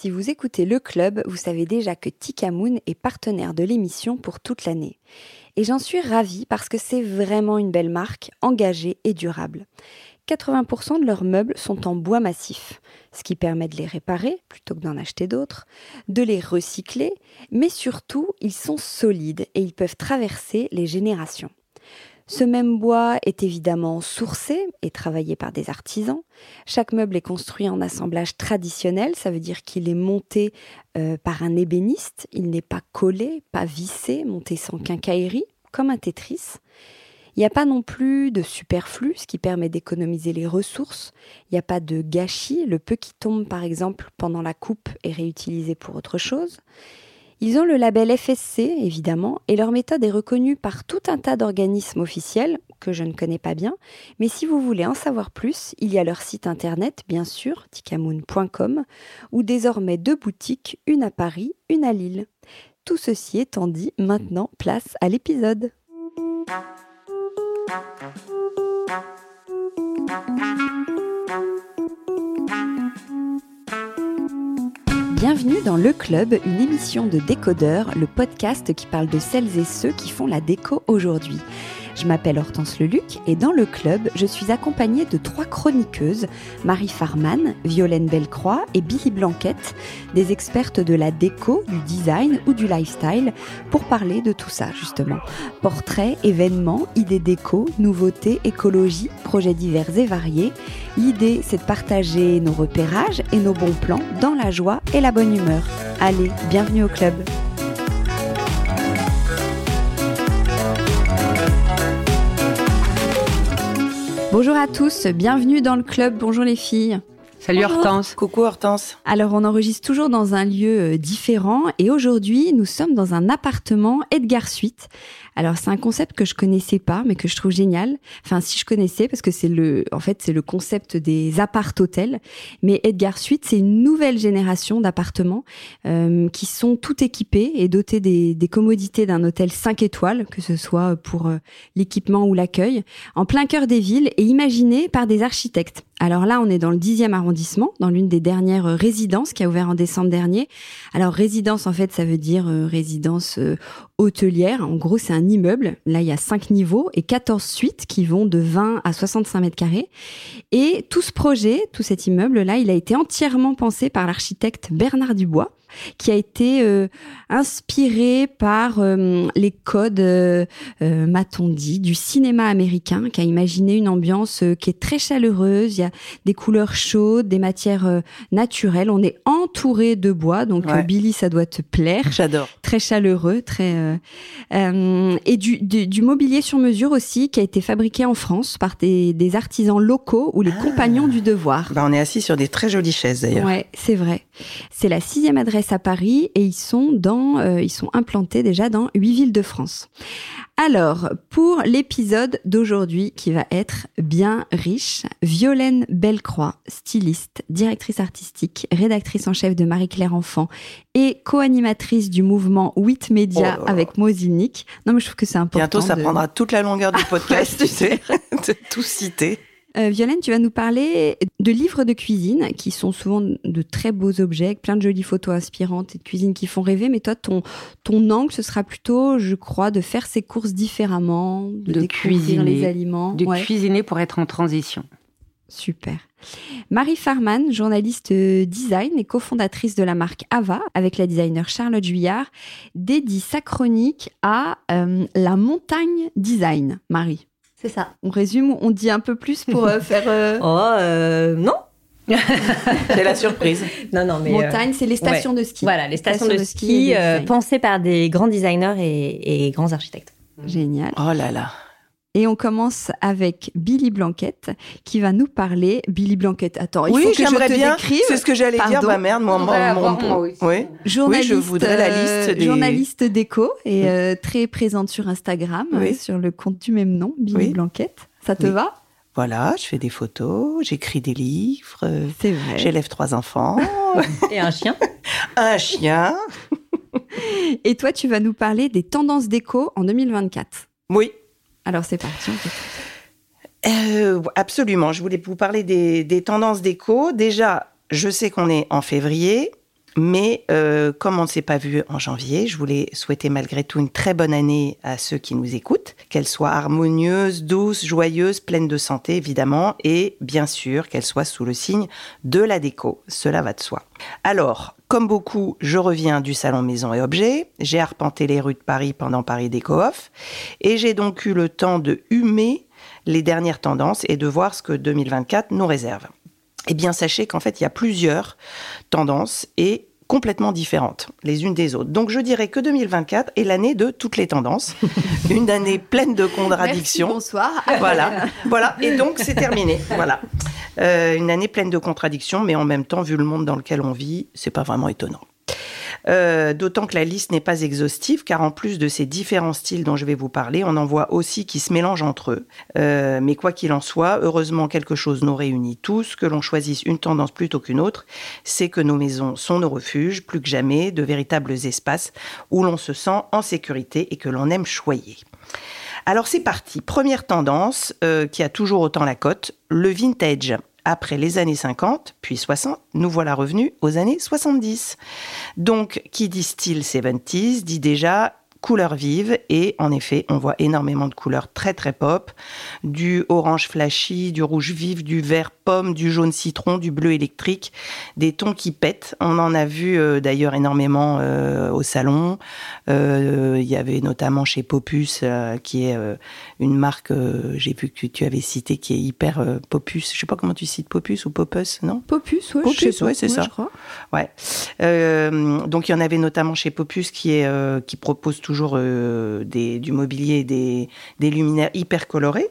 Si vous écoutez le club, vous savez déjà que Tikamoon est partenaire de l'émission pour toute l'année. Et j'en suis ravie parce que c'est vraiment une belle marque, engagée et durable. 80% de leurs meubles sont en bois massif, ce qui permet de les réparer plutôt que d'en acheter d'autres, de les recycler, mais surtout, ils sont solides et ils peuvent traverser les générations. Ce même bois est évidemment sourcé et travaillé par des artisans. Chaque meuble est construit en assemblage traditionnel, ça veut dire qu'il est monté euh, par un ébéniste, il n'est pas collé, pas vissé, monté sans quincaillerie, comme un Tetris. Il n'y a pas non plus de superflu, ce qui permet d'économiser les ressources. Il n'y a pas de gâchis. Le peu qui tombe, par exemple, pendant la coupe est réutilisé pour autre chose. Ils ont le label FSC, évidemment, et leur méthode est reconnue par tout un tas d'organismes officiels que je ne connais pas bien. Mais si vous voulez en savoir plus, il y a leur site internet, bien sûr, tikamoon.com, ou désormais deux boutiques, une à Paris, une à Lille. Tout ceci étant dit, maintenant, place à l'épisode. Bienvenue dans Le Club, une émission de décodeurs, le podcast qui parle de celles et ceux qui font la déco aujourd'hui. Je m'appelle Hortense Leluc et dans le club, je suis accompagnée de trois chroniqueuses, Marie Farman, Violaine Bellecroix et Billy Blanquette, des expertes de la déco, du design ou du lifestyle, pour parler de tout ça justement. Portraits, événements, idées déco, nouveautés, écologie, projets divers et variés. L'idée, c'est de partager nos repérages et nos bons plans dans la joie et la bonne humeur. Allez, bienvenue au club. Bonjour à tous, bienvenue dans le club. Bonjour les filles. Salut Hortense. Coucou Hortense. Alors on enregistre toujours dans un lieu euh, différent et aujourd'hui nous sommes dans un appartement Edgar Suite alors c'est un concept que je connaissais pas, mais que je trouve génial. Enfin, si je connaissais, parce que c'est le, en fait, c'est le concept des appart-hôtels. Mais Edgar Suite, c'est une nouvelle génération d'appartements euh, qui sont tout équipés et dotés des, des commodités d'un hôtel 5 étoiles, que ce soit pour euh, l'équipement ou l'accueil, en plein cœur des villes et imaginés par des architectes. Alors là, on est dans le 10e arrondissement, dans l'une des dernières résidences qui a ouvert en décembre dernier. Alors résidence, en fait, ça veut dire euh, résidence hôtelière. En gros, c'est un immeuble. Là, il y a cinq niveaux et 14 suites qui vont de 20 à 65 mètres carrés. Et tout ce projet, tout cet immeuble-là, il a été entièrement pensé par l'architecte Bernard Dubois qui a été euh, inspiré par euh, les codes, euh, m'a-t-on dit, du cinéma américain, qui a imaginé une ambiance qui est très chaleureuse. Il y a des couleurs chaudes, des matières naturelles. On est entouré de bois, donc Billy, ça doit te plaire. J'adore. Très chaleureux, très et du, du, mobilier sur mesure aussi, qui a été fabriqué en France par des, des artisans locaux ou les ah. compagnons du devoir. Bah, on est assis sur des très jolies chaises d'ailleurs. Ouais, c'est vrai. C'est la sixième adresse à Paris et ils sont dans, euh, ils sont implantés déjà dans huit villes de France. Alors, pour l'épisode d'aujourd'hui qui va être bien riche, Violaine Bellecroix, styliste, directrice artistique, rédactrice en chef de Marie-Claire Enfant et co-animatrice du mouvement 8 Média oh avec Mozinic. Non, mais je trouve que c'est important. Bientôt, ça prendra toute la longueur du podcast, tu sais, de tout citer. Euh, Violaine, tu vas nous parler de livres de cuisine qui sont souvent de très beaux objets, plein de jolies photos inspirantes et de cuisine qui font rêver. Mais toi, ton, ton angle, ce sera plutôt, je crois, de faire ses courses différemment, de, cuisiner les aliments. De cuisiner pour être en transition. Super. Marie Farman, journaliste design et cofondatrice de la marque Ava, avec la designer Charlotte Juillard, dédie sa chronique à euh, la montagne design. Marie. C'est ça. On résume, on dit un peu plus pour euh, faire. Euh, oh, euh, non. c'est la surprise. Non, non, mais. Montagne, c'est les stations de ski. Voilà, les stations, de, ski, pensées par des grands designers et, et grands architectes. Génial. Oh là là. Et on commence avec Billy Blanquette qui va nous parler. Billy Blanquette, attends, il oui, faut que je te bien. décrive. C'est ce que j'allais dire. Bah merde, moi, moi, moi, oui. oui. Journaliste, oui, je voudrais la liste des... Journaliste déco et euh, très présente sur Instagram, oui. sur le compte du même nom, Billy Blanquette. Ça te va? Voilà, je fais des photos, j'écris des livres, C'est vrai. j'élève trois enfants. et un chien? un chien. et toi, tu vas nous parler des tendances déco en 2024. Oui. Alors c'est parti. Euh, absolument. Je voulais vous parler des, tendances déco. Déjà, je sais qu'on est en février. Mais euh, comme on ne s'est pas vu en janvier, je voulais souhaiter malgré tout une très bonne année à ceux qui nous écoutent, qu'elle soit harmonieuse, douce, joyeuse, pleine de santé évidemment, et bien sûr qu'elle soit sous le signe de la déco. Cela va de soi. Alors, comme beaucoup, je reviens du salon Maison et Objets. J'ai arpenté les rues de Paris pendant Paris Déco Off, et j'ai donc eu le temps de humer les dernières tendances et de voir ce que 2024 nous réserve eh bien sachez qu'en fait il y a plusieurs tendances et complètement différentes les unes des autres. Donc je dirais que 2024 est l'année de toutes les tendances, une année pleine de contradictions. bonsoir. Voilà, voilà. Et donc c'est terminé. Voilà, euh, une année pleine de contradictions, mais en même temps, vu le monde dans lequel on vit, c'est pas vraiment étonnant. Euh, d'autant que la liste n'est pas exhaustive, car en plus de ces différents styles dont je vais vous parler, on en voit aussi qui se mélangent entre eux. Euh, mais quoi qu'il en soit, heureusement quelque chose nous réunit tous, que l'on choisisse une tendance plutôt qu'une autre, c'est que nos maisons sont nos refuges, plus que jamais, de véritables espaces où l'on se sent en sécurité et que l'on aime choyer. Alors c'est parti. Première tendance euh, qui a toujours autant la cote, le vintage après les années 50, puis 60, nous voilà revenus aux années 70. Donc, qui dit style 70 dit déjà couleurs vives et en effet on voit énormément de couleurs très très pop. Du orange flashy du rouge vif du vert pomme du jaune citron du bleu électrique. Des tons qui pètent. On en a vu euh, d'ailleurs énormément euh, au salon. Euh, il y avait notamment chez Popus qui est une marque j'ai vu que tu avais cité qui est hyper Popus. Je sais pas comment tu cites Popus ou Popus non? Popus ouais, Popus ouais c'est ça. ouais. Donc il y en avait notamment chez Popus qui est qui propose toujours euh, du mobilier, des, des luminaires hyper colorés.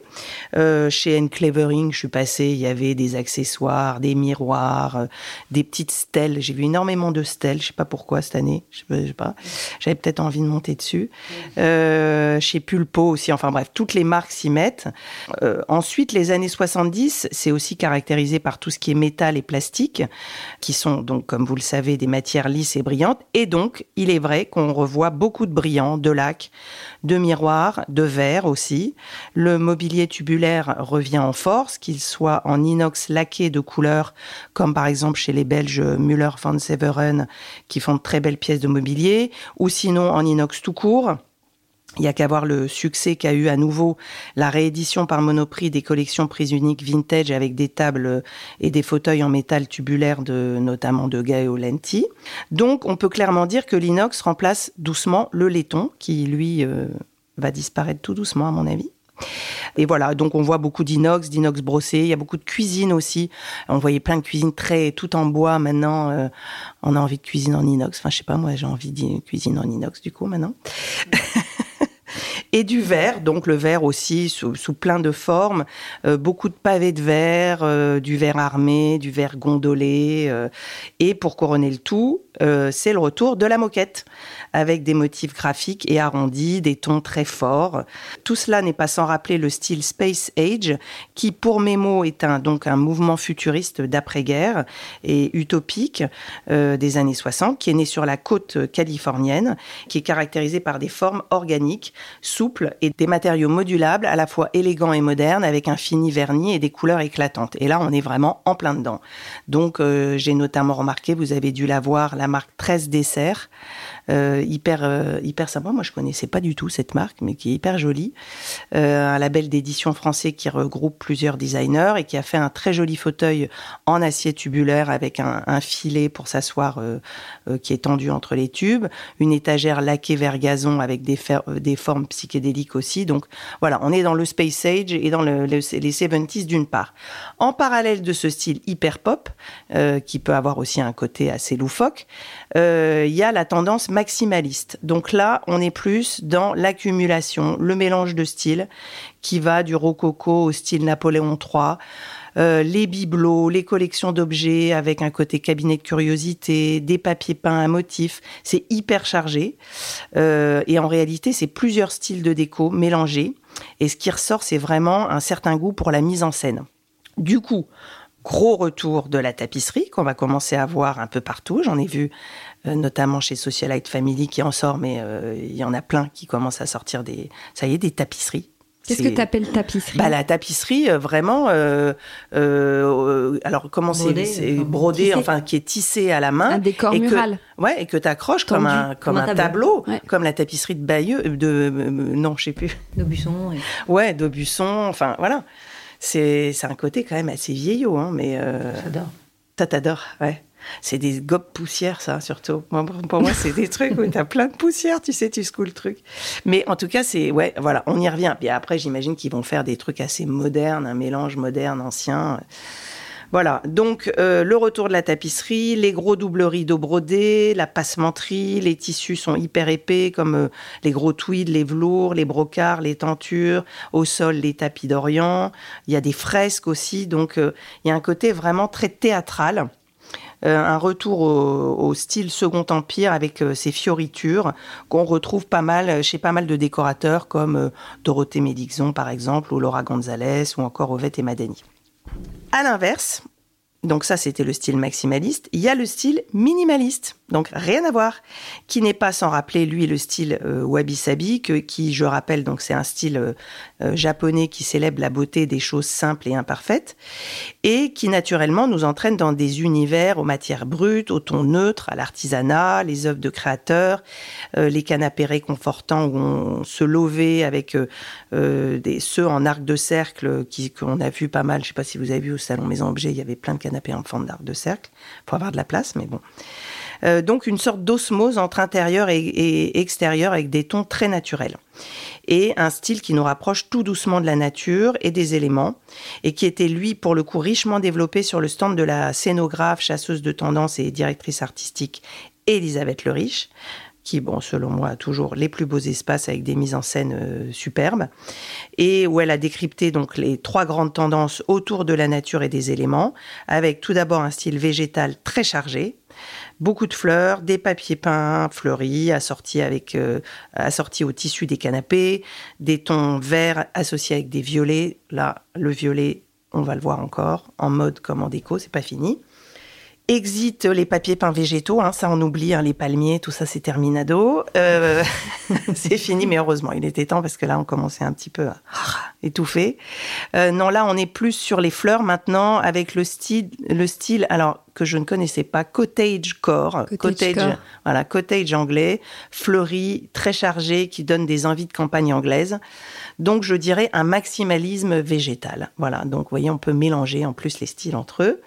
Euh, chez Enclavering, je suis passée, il y avait des accessoires, des miroirs, euh, des petites stèles. J'ai vu énormément de stèles, je sais pas pourquoi cette année, je sais pas. J'avais peut-être envie de monter dessus. chez Pulpo aussi, enfin bref, toutes les marques s'y mettent. ensuite, les années 70, c'est aussi caractérisé par tout ce qui est métal et plastique, qui sont donc, comme vous le savez, des matières lisses et brillantes. Et donc, il est vrai qu'on revoit beaucoup de brillants de lacs, de miroirs, de verre aussi. Le mobilier tubulaire revient en force, qu'il soit en inox laqué de couleur, comme par exemple chez les Belges Müller van Severen, qui font de très belles pièces de mobilier, ou sinon en inox tout court. Il y a qu'à voir le succès qu'a eu à nouveau la réédition par Monoprix des collections prises uniques vintage avec des tables et des fauteuils en métal tubulaire de notamment de Gaeo Lenti. Donc on peut clairement dire que l'inox remplace doucement le laiton qui lui euh, va disparaître tout doucement à mon avis. Et voilà, donc on voit beaucoup d'inox, d'inox brossé. Il y a beaucoup de cuisine aussi. On voyait plein de cuisine très tout en bois. Maintenant, euh, on a envie de cuisine en inox. Enfin, je sais pas, moi, j'ai envie de cuisine en inox du coup maintenant. Et du verre, donc le verre aussi sous, plein de formes, euh, beaucoup de pavés de verre, euh, du verre armé, du verre gondolé, euh, et pour couronner le tout, c'est le retour de la moquette avec des motifs graphiques et arrondis, des tons très forts. Tout cela n'est pas sans rappeler le style Space Age, qui pour mes mots est un, donc un mouvement futuriste d'après-guerre et utopique des années 60, qui est né sur la côte californienne, qui est caractérisé par des formes organiques et des matériaux modulables, à la fois élégants et modernes, avec un fini vernis et des couleurs éclatantes. Et là, on est vraiment en plein dedans. Donc, euh, j'ai notamment remarqué, vous avez dû la voir, la marque 13 Dessert, euh, hyper euh, hyper sympa. Moi, je connaissais pas du tout cette marque, mais qui est hyper jolie. Euh, un label d'édition français qui regroupe plusieurs designers et qui a fait un très joli fauteuil en acier tubulaire avec un, filet pour s'asseoir euh, qui est tendu entre les tubes, une étagère laquée vert gazon avec des, formes psychédéliques aussi. Donc voilà, on est dans le space age et dans le, les 70s d'une part. En parallèle de ce style hyper pop, qui peut avoir aussi un côté assez loufoque, il y a la tendance maximaliste. Donc là, on est plus dans l'accumulation, le mélange de styles qui va du rococo au style Napoléon III. Euh, les bibelots, les collections d'objets avec un côté cabinet de curiosité, des papiers peints à motifs, c'est hyper chargé. Euh, et en réalité, c'est plusieurs styles de déco mélangés. Et ce qui ressort, c'est vraiment un certain goût pour la mise en scène. Du coup, gros retour de la tapisserie qu'on va commencer à voir un peu partout. J'en ai vu notamment chez Socialite Family qui en sort, mais euh, il y en a plein qui commencent à sortir des, ça y est, des tapisseries. Qu'est-ce que tu appelles tapisserie? Bah, La tapisserie, euh, vraiment, euh, euh, alors comment c'est brodé, enfin, qui est tissé à la main. Un décor mural. ouais, et que tu accroches comme un, comme, un tableau, comme la tapisserie de Bayeux, de, non, je sais plus. D'Aubusson. Ouais, d'Aubusson, enfin, voilà. C'est un côté quand même assez vieillot, hein, mais... J'adore. Ça t'adore, ouais. C'est des gobes poussières, ça, surtout. pour moi, c'est des trucs où t'as plein de poussière, tu sais, tu secoues le truc. Mais en tout cas, c'est, ouais, voilà, on y revient. Puis après, j'imagine qu'ils vont faire des trucs assez modernes, un mélange moderne, ancien. Voilà, donc euh, le retour de la tapisserie, les gros doubles rideaux brodés, la passementerie, les tissus sont hyper épais comme euh, les gros tweeds, les velours, les brocarts, les tentures, au sol les tapis d'Orient. Il y a des fresques aussi, donc euh, il y a un côté vraiment très théâtral. Euh, un retour au, style Second Empire avec euh, ces fioritures qu'on retrouve pas mal euh, chez pas mal de décorateurs comme Dorothée Médixon par exemple, ou Laura Gonzalez, ou encore Ovette et Madani. À l'inverse, donc ça c'était le style maximaliste, il y a le style minimaliste donc rien à voir, qui n'est pas sans rappeler lui le style euh, wabi-sabi, qui je rappelle donc c'est un style euh, euh, japonais qui célèbre la beauté des choses simples et imparfaites, et qui naturellement nous entraîne dans des univers aux matières brutes, au ton neutre, à l'artisanat, les œuvres de créateurs, les canapés réconfortants où on se lovait avec des ceux en arc de cercle qui qu'on a vu pas mal. Je sais pas si vous avez vu au salon Maison Objet, il y avait plein de canapés en forme d'arc de cercle pour avoir de la place, mais bon. Euh, donc une sorte d'osmose entre intérieur et, extérieur avec des tons très naturels. Et un style qui nous rapproche tout doucement de la nature et des éléments, et qui était lui pour le coup richement développé sur le stand de la scénographe, chasseuse de tendance et directrice artistique Elisabeth Le Riche qui, bon, selon moi, a toujours les plus beaux espaces avec des mises en scène euh, superbes, et où elle a décrypté donc les trois grandes tendances autour de la nature et des éléments, avec tout d'abord un style végétal très chargé, beaucoup de fleurs, des papiers peints fleuris assortis avec euh, assortis au tissu des canapés, des tons verts associés avec des violets. Là, le violet, on va le voir encore en mode comme en déco, c'est pas fini. Exit les papiers peints végétaux, hein, ça on oublie, hein, les palmiers, tout ça c'est terminado. Euh, c'est fini, mais heureusement, il était temps parce que là on commençait un petit peu à étouffer. Euh, non, là on est plus sur les fleurs maintenant avec le style, le style. Alors que je ne connaissais pas, cottage core, cottage, voilà, cottage anglais, fleuri, très chargé, qui donne des envies de campagne anglaise. Donc je dirais un maximalisme végétal. Voilà, donc vous voyez, on peut mélanger en plus les styles entre eux.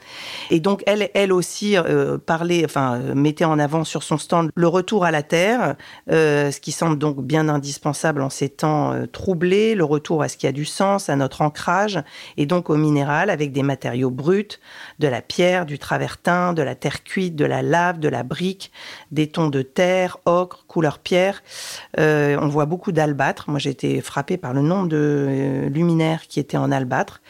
Et donc elle, elle aussi euh, parlait, enfin euh, mettait en avant sur son stand le retour à la terre, euh, ce qui semble donc bien indispensable en ces temps troublés, le retour à ce qui a du sens, à notre ancrage, et donc au minéral avec des matériaux bruts, de la pierre, du de la terre cuite, de la lave, de la brique, des tons de terre, ocre, couleur pierre. Euh, on voit beaucoup d'albâtre. Moi, j'ai été frappée par le nombre de euh, luminaires qui étaient en albâtre.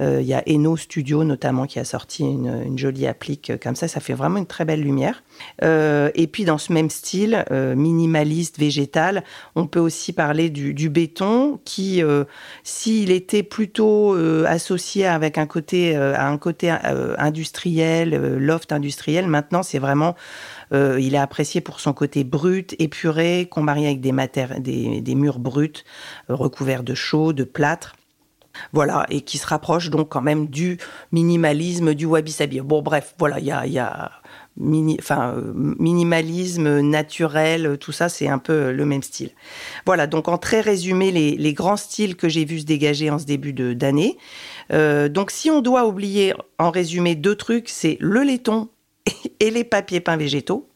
Euh, il y a Eno Studio notamment qui a sorti une, jolie applique comme ça. Ça fait vraiment une très belle lumière. Et puis dans ce même style, minimaliste, végétal, on peut aussi parler du, béton qui, s'il était plutôt associé avec un côté, à un côté industriel, loft industriel, maintenant c'est vraiment il est apprécié pour son côté brut, épuré, qu'on marie avec des, murs bruts, recouverts de chaux, de plâtre. Voilà, et qui se rapproche donc quand même du minimalisme du wabi-sabi. Bon, bref, voilà, il y a, enfin, minimalisme naturel, tout ça, c'est un peu le même style. Voilà, donc en très résumé, les, grands styles que j'ai vus se dégager en ce début d'année. Euh, donc si on doit oublier en résumé deux trucs, c'est le laiton et les papiers peints végétaux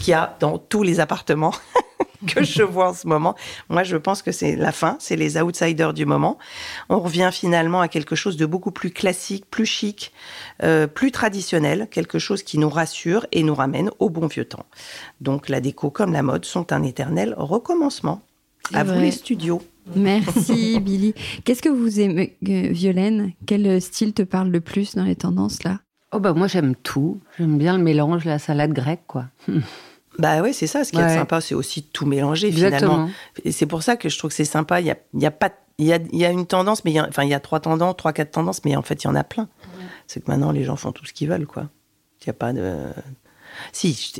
qu'il y a dans tous les appartements. que je vois en ce moment. Moi, je pense que c'est la fin, c'est les outsiders du moment. On revient finalement à quelque chose de beaucoup plus classique, plus chic, euh, plus traditionnel, quelque chose qui nous rassure et nous ramène au bon vieux temps. Donc la déco comme la mode sont un éternel recommencement. À vous les studios. Merci Billy. Qu'est-ce que vous aimez, euh, Violaine? Quel style te parle le plus dans les tendances là? Oh bah moi j'aime tout. J'aime bien le mélange, la salade grecque quoi. Bah oui, c'est ça. Ce qui est sympa, c'est aussi tout mélanger finalement. Et c'est pour ça que je trouve que c'est sympa. Il y a, y a pas, il y a, y a, une tendance, mais il y a, enfin il y a trois tendances, trois quatre tendances, mais en fait il y en a plein. C'est que maintenant les gens font tout ce qu'ils veulent, quoi. Il y a pas de. Si,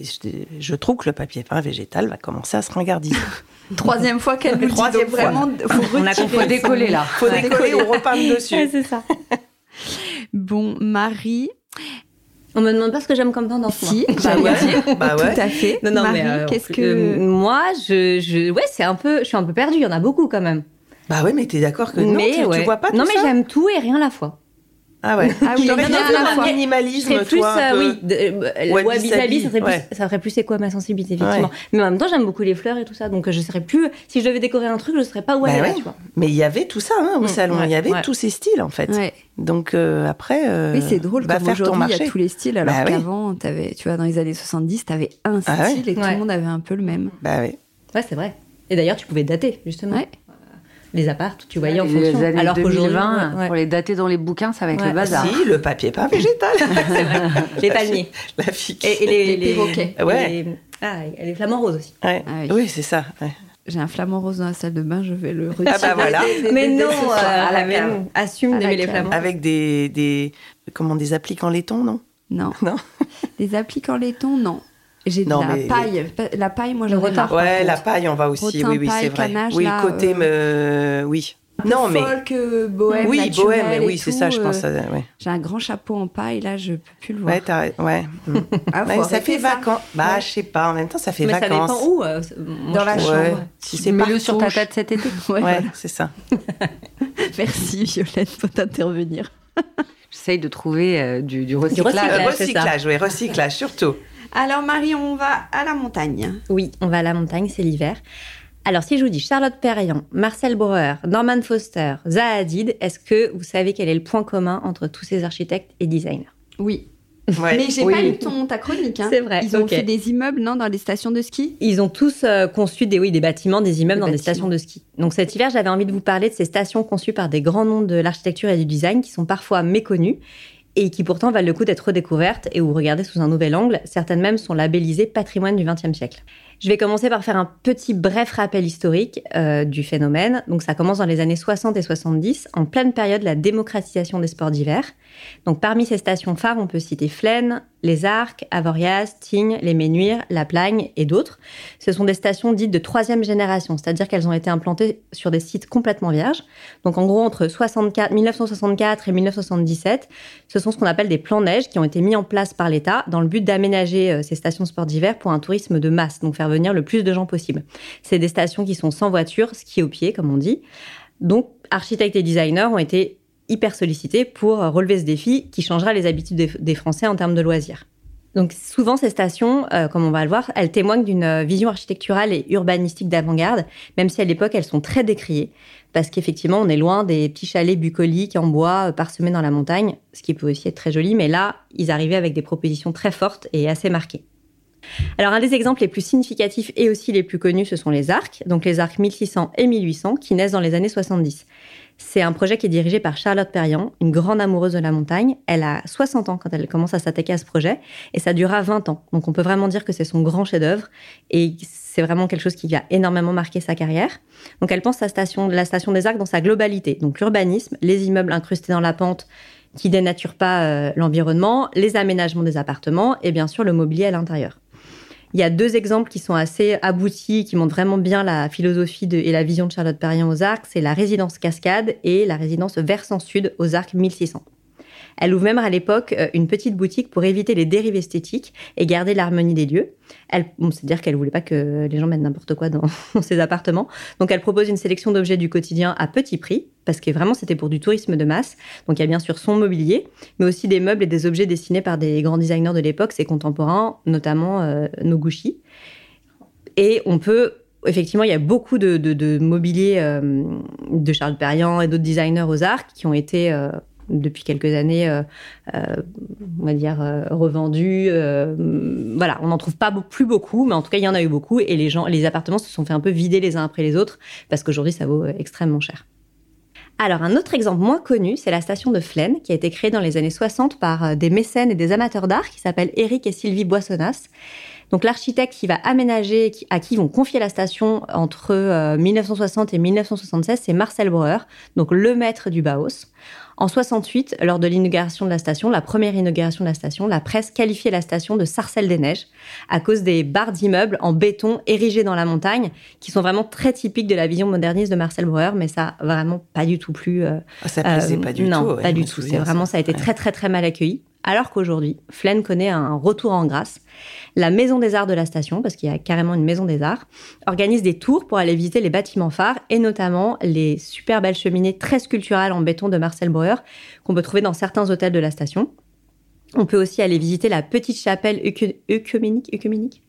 je, trouve que le papier peint végétal va commencer à se ringardiser. Troisième fois qu'elle me Troisième dit vraiment, faut on a faut décoller là. Faut décoller ou repeindre dessus. c'est ça. Bon, Marie, on me demande pas ce que j'aime comme tendance. Si, bah ouais, bah ouais. tout à fait. Non, non, mais euh, qu'est-ce que euh, moi, je, je, ouais, c'est un peu, je suis un peu perdue. Il y en a beaucoup quand même. Bah ouais, mais t'es d'accord que non, mais, tu, vois pas tout Non, mais j'aime tout et rien à la fois. Ah ouais. Ah oui, la minimalisme, plus, toi, un euh, peu... oui, de, euh, wabi sabi, ça serait plus, ça ferait plus c'est quoi ma sensibilité effectivement. Ouais. Mais en même temps, j'aime beaucoup les fleurs et tout ça, donc je serais plus. Si je devais décorer un truc, je serais pas où bah ouais. tu vois. Mais il y avait tout ça hein, au Mm, salon, il y avait ouais. tous ces styles en fait. Ouais. Donc euh, après, euh, Oui, c'est drôle va comme aujourd'hui, il y a tous les styles, alors Bah oui. qu'avant, t'avais, tu vois, dans les années 70, t'avais un style Ah ouais et tout Ouais. le monde avait un peu le même. Bah oui. Ouais, c'est vrai. Et d'ailleurs, tu pouvais dater justement. Ouais. Les apparts, tu voyais en les fonction. années Alors qu'aujourd'hui, 2020, ouais. pour les dater dans les bouquins, ça va être Ouais. le bazar. Si, le papier peint végétal. les palmiers La fille. et, et les, Les perroquets. et Ouais. les- ah, et les flamants roses aussi. Ouais. Ah oui. oui, c'est ça. ouais. J'ai un flamant rose dans la salle de bain, je vais le retirer. Ah bah voilà. Mais non, euh, à la mais cave. non. assume d'aimer les cave. flamands. Avec des, des comment des appliques en laiton, non? Non. Non? Des appliques en laiton, non. J'ai de Non, la mais- paille. La paille, moi, Le marre. par Ouais, la paille, on va aussi. Rotin, oui, oui, paille, c'est vrai. canache, oui, là, le côté, euh, me- oui. Non, mais folk, euh, bohème, oui, naturel bohème, oui, c'est ça, je euh, pense. ça- ouais. J'ai un grand chapeau en paille, là, je peux plus le voir. Ouais, t'as- ouais. Ah, Ouais, ça fait vacances. Bah, je sais pas. En même temps, ça fait Mais ça vacances. dépend où. euh, Dans je la Ouais. chambre. Si c'est partout, sur ta je- tête cet été. Ouais, Ouais, voilà. c'est ça. Merci Violette pour t'intervenir. J'essaye de trouver euh, du, du recyclage. Euh, ça. recyclage, oui, recyclage, surtout. Alors Marie, on va à la montagne. Oui, on va à la montagne, c'est l'hiver. Alors, si je vous dis Charlotte Perriand, Marcel Breuer, Norman Foster, Zaha Hadid, est-ce que vous savez quel est le point commun entre tous ces architectes et designers? Oui. Ouais. Mais j'ai Oui. pas lu ton, ta chronique. Hein. C'est vrai, Ils ont fait des immeubles, non, dans les stations de ski? Ils ont tous euh, conçu des, oui, des bâtiments, des immeubles Des dans des stations de ski. Donc cet hiver, j'avais envie de vous parler de ces stations conçues par des grands noms de l'architecture et du design qui sont parfois méconnus et qui pourtant valent le coup d'être redécouvertes et ou regardées sous un nouvel angle. Certaines même sont labellisées patrimoine du XXe siècle. Je vais commencer par faire un petit bref rappel historique euh, du phénomène. Donc ça commence dans les années 60 et 70, en pleine période de la démocratisation des sports d'hiver. Donc parmi ces stations phares, on peut citer Flaine, Les Arcs, Avoriaz, Tignes, Les Ménuires, La Plagne et d'autres. Ce sont des stations dites de troisième génération, c'est-à-dire qu'elles ont été implantées sur des sites complètement vierges. Donc en gros, entre 64, 1964 et 1977, ce sont ce qu'on appelle des plans neige qui ont été mis en place par l'État dans le but d'aménager euh, ces stations de sport d'hiver pour un tourisme de masse, venir le plus de gens possible. C'est des stations qui sont sans voiture, ski au pied, comme on dit. Donc architectes et designers ont été hyper sollicités pour relever ce défi qui changera les habitudes des, des Français en termes de loisirs. Donc souvent ces stations, euh, comme on va le voir, elles témoignent d'une euh, vision architecturale et urbanistique d'avant-garde, même si à l'époque elles sont très décriées, parce qu'effectivement on est loin des petits chalets bucoliques en bois euh, parsemés dans la montagne, ce qui peut aussi être très joli, mais là ils arrivaient avec des propositions très fortes et assez marquées. Alors un des exemples les plus significatifs et aussi les plus connus, ce sont les arcs, donc les arcs 1600 et 1800 qui naissent dans les années 70. C'est un projet qui est dirigé par Charlotte Perriand, une grande amoureuse de la montagne. Elle a 60 ans quand elle commence à s'attaquer à ce projet et ça durera 20 ans. Donc on peut vraiment dire que c'est son grand chef-d'œuvre et c'est vraiment quelque chose qui a énormément marqué sa carrière. Donc elle pense la station, la station des Arcs dans sa globalité. Donc l'urbanisme, les immeubles incrustés dans la pente qui dénaturent pas euh, l'environnement, les aménagements des appartements et bien sûr le mobilier à l'intérieur. Il y a deux exemples qui sont assez aboutis, qui montrent vraiment bien la philosophie et la vision de Charlotte Perriand aux Arcs. C'est la résidence Cascade et la résidence Versant Sud aux Arcs 1600. Elle ouvre même à l'époque euh, une petite boutique pour éviter les dérives esthétiques et garder l'harmonie des lieux. Elle, bon, c'est-à-dire qu'elle voulait pas que les gens mettent n'importe quoi dans, ses appartements. Donc elle propose une sélection d'objets du quotidien à petit prix, parce que vraiment c'était pour du tourisme de masse. Donc il y a bien sûr son mobilier, mais aussi des meubles et des objets dessinés par des grands designers de l'époque, ses contemporains, notamment euh, Noguchi. Et on peut effectivement, il y a beaucoup de, de, de mobilier euh, de Charles Perriand et d'autres designers aux arcs qui ont été euh, depuis quelques années, euh, euh, on va dire, euh, euh, voilà, on n'en trouve pas plus beaucoup, mais en tout cas, il y en a eu beaucoup. Et les gens, les appartements se sont fait un peu vider les uns après les autres parce qu'aujourd'hui, ça vaut extrêmement cher. Alors, un autre exemple moins connu, c'est la station de Flaine, qui a été créée dans les années 60 par des mécènes et des amateurs d'art qui s'appellent Eric et Sylvie Boissonnas. Donc, l'architecte qui va aménager, à qui vont confier la station entre euh, 1960 et 1976, c'est Marcel Breuer, donc le maître du Bauhaus. En 68, lors de l'inauguration de la station, la première inauguration de la station, la presse qualifiait la station de Sarcelle des Neiges à cause des barres d'immeubles en béton érigés dans la montagne, qui sont vraiment très typiques de la vision moderniste de Marcel Breuer, mais ça a vraiment pas du tout plu. Euh, ah, ça plaisait pas du tout. Non, pas du tout. C'est vraiment, ça a été très très très mal accueilli. Alors qu'aujourd'hui, Flaine connaît un retour en grâce. La Maison des Arts de la station, parce qu'il y a carrément une Maison des Arts, organise des tours pour aller visiter les bâtiments phares et notamment les super belles cheminées très sculpturales en béton de Marcel Breuer qu'on peut trouver dans certains hôtels de la station. On peut aussi aller visiter la petite chapelle œcuménique,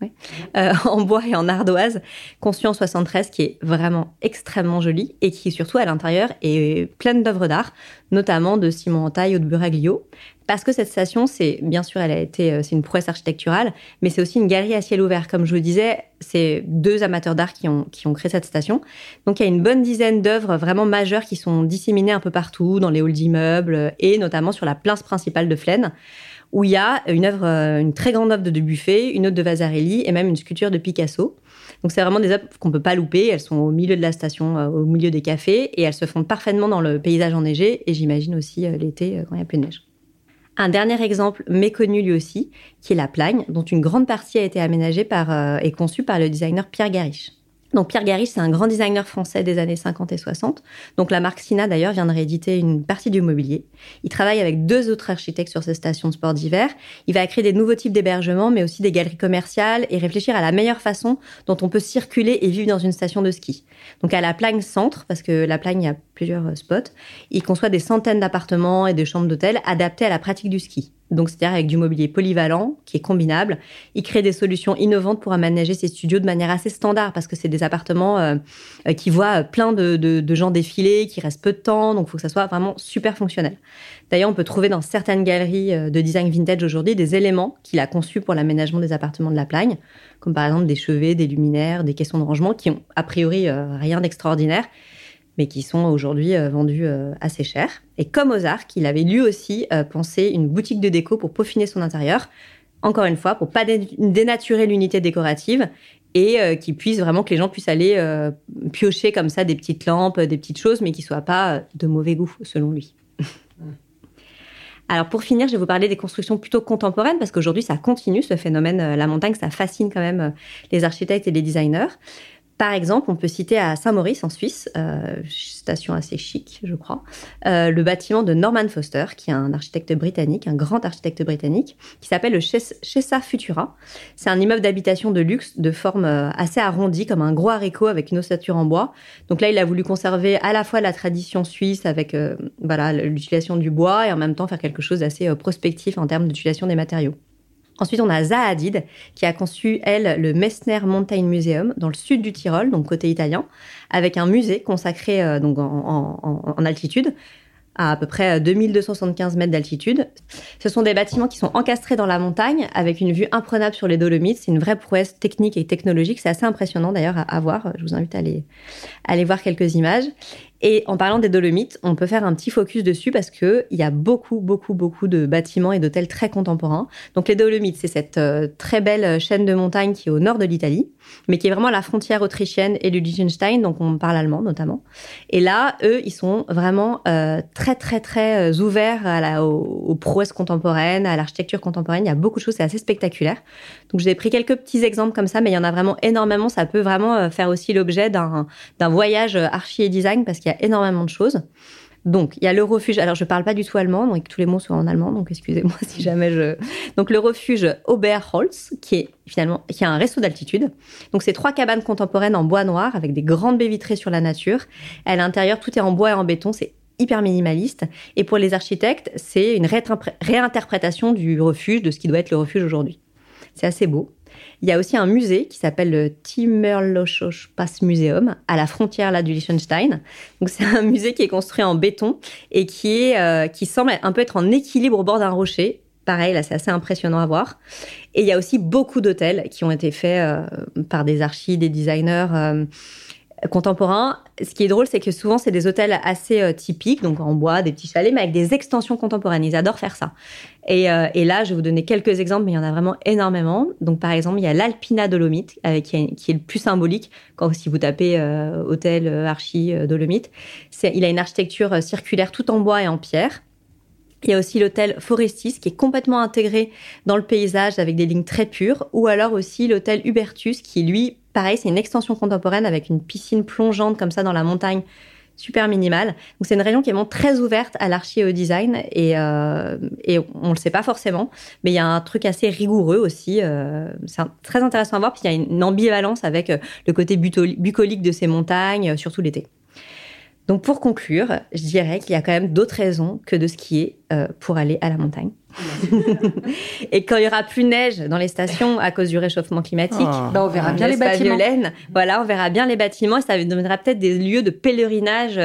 euh, en bois et en ardoise, conçue en 73, qui est vraiment extrêmement jolie et qui surtout à l'intérieur est pleine d'œuvres d'art, notamment de Simon Antaille ou de Buraglio. Parce que cette station, c'est bien sûr, elle a été, euh, c'est une prouesse architecturale, mais c'est aussi une galerie à ciel ouvert. Comme je vous disais, c'est deux amateurs d'art qui ont, créé cette station. Donc il y a une bonne dizaine d'œuvres vraiment majeures qui sont disséminées un peu partout, dans les halls d'immeubles et notamment sur la place principale de Flaine où il y a une œuvre, euh, une très grande œuvre de Dubuffet, une autre de Vasarely et même une sculpture de Picasso. Donc c'est vraiment des œuvres qu'on peut pas louper. Elles sont au milieu de la station, euh, au milieu des cafés, et elles se fondent parfaitement dans le paysage enneigé. Et j'imagine aussi euh, l'été quand il y a plus de neige. Un dernier exemple méconnu lui aussi, qui est la Plagne, dont une grande partie a été aménagée par, et conçue par le designer Pierre Gariche. Donc Pierre Garish, c'est un grand designer français des années 50 et 60. Donc la marque Sina d'ailleurs vient de rééditer une partie du mobilier. Il travaille avec deux autres architectes sur ces stations de sport d'hiver. Il va créer des nouveaux types d'hébergements, mais aussi des galeries commerciales et réfléchir à la meilleure façon dont on peut circuler et vivre dans une station de ski. Donc à la Plagne Centre, parce que la Plagne il y a plusieurs euh, spots, il conçoit des centaines d'appartements et de chambres d'hôtel adaptés à la pratique du ski donc c'est-à-dire avec du mobilier polyvalent qui est combinable. Il crée des solutions innovantes pour aménager ses studios de manière assez standard parce que c'est des appartements euh, euh, qui voient plein de, gens défiler, qui restent peu de temps, donc il faut que ça soit vraiment super fonctionnel. D'ailleurs, on peut trouver dans certaines galeries euh, de design vintage aujourd'hui des éléments qu'il a conçus pour l'aménagement des appartements de la Plagne, comme par exemple des chevets, des luminaires, des caissons de rangement qui ont a priori rien d'extraordinaire, mais qui sont aujourd'hui euh, vendus euh, assez cher. Et comme Ozark, il avait lui aussi euh, pensé une boutique de déco pour peaufiner son intérieur, encore une fois, pour pas dénaturer l'unité décorative et qui puisse vraiment que les gens puissent aller piocher comme ça des petites lampes, des petites choses, mais qui soient pas de mauvais goût, selon lui. Alors pour finir, je vais vous parler des constructions plutôt contemporaines parce qu'aujourd'hui ça continue ce phénomène, la montagne, ça fascine quand même les architectes et les designers. Par exemple, on peut citer à Saint-Maurice, en Suisse, euh, station assez chic, je crois, euh, le bâtiment de Norman Foster, qui est un architecte britannique, un grand architecte britannique, qui s'appelle le Chessa Futura. C'est un immeuble d'habitation de luxe de forme euh, assez arrondie, comme un gros haricot avec une ossature en bois. Donc là, il a voulu conserver à la fois la tradition suisse avec l'utilisation du bois et en même temps faire quelque chose d'assez prospectif en termes d'utilisation des matériaux. Ensuite, on a Zaha qui a conçu, elle, le Messner Mountain Museum, dans le sud du Tyrol, donc côté italien, avec un musée consacré euh, donc en, altitude, à à peu près 2275 mètres d'altitude. Ce sont des bâtiments qui sont encastrés dans la montagne, avec une vue imprenable sur les Dolomites. C'est une vraie prouesse technique et technologique. C'est assez impressionnant d'ailleurs à, voir. Je vous invite à aller, à aller voir quelques images. Et en parlant des Dolomites, on peut faire un petit focus dessus parce que il y a beaucoup, beaucoup, beaucoup de bâtiments et d'hôtels très contemporains. Donc les Dolomites, c'est cette euh, très belle chaîne de montagnes qui est au nord de l'Italie, mais qui est vraiment la frontière autrichienne et du Liechtenstein, donc on parle allemand notamment. Et là, eux, ils sont vraiment euh, très, très, très euh, ouverts aux, aux, prouesses contemporaines, à l'architecture contemporaine. Il y a beaucoup de choses, c'est assez spectaculaire. Donc j'ai pris quelques petits exemples comme ça, mais il y en a vraiment énormément. Ça peut vraiment faire aussi l'objet d'un voyage archi et design parce qu'il énormément de choses. Donc, il y a le refuge. Alors, je parle pas du tout allemand, donc tous les mots sont en allemand, donc excusez-moi si jamais je. Donc, le refuge Oberholz, qui est finalement qui a un resto d'altitude. Donc, c'est trois cabanes contemporaines en bois noir avec des grandes baies vitrées sur la nature. À l'intérieur, tout est en bois et en béton. C'est hyper minimaliste. Et pour les architectes, c'est une réinterprétation du refuge, de ce qui doit être le refuge aujourd'hui. C'est assez beau. Il y a aussi un musée qui s'appelle le Pass Museum à la frontière là du Liechtenstein. C'est un musée qui est construit en béton et qui est euh, qui semble un peu être en équilibre au bord d'un rocher. Pareil, là c'est assez impressionnant à voir. Et il y a aussi beaucoup d'hôtels qui ont été faits euh, par des archis, des designers. Euh, contemporains. Ce qui est drôle, c'est que souvent, c'est des hôtels assez euh, typiques, donc en bois, des petits chalets, mais avec des extensions contemporaines. Ils adorent faire ça. Et, euh, et, là, je vais vous donner quelques exemples, mais il y en a vraiment énormément. Donc, par exemple, il y a l'Alpina Dolomite, euh, qui, est, le plus symbolique quand si vous tapez hôtel archi Dolomite. Il a une architecture circulaire tout en bois et en pierre. Il y a aussi l'hôtel Forestis qui est complètement intégré dans le paysage avec des lignes très pures, ou alors aussi l'hôtel Hubertus qui lui, pareil, c'est une extension contemporaine avec une piscine plongeante comme ça dans la montagne, super minimale. Donc c'est une région qui est vraiment très ouverte à l'archi et au design et, euh, on le sait pas forcément, mais il y a un truc assez rigoureux aussi. Euh, c'est très intéressant à voir. Puis y a une ambivalence avec euh, le côté bucolique de ces montagnes, surtout l'été. Donc pour conclure, je dirais qu'il y a quand même d'autres raisons que de skier euh, pour aller à la montagne. et quand il y aura plus neige dans les stations à cause du réchauffement climatique, oh. bah, on verra bien les bâtiments. voilà, on verra bien les bâtiments et ça deviendra peut-être des lieux de pèlerinage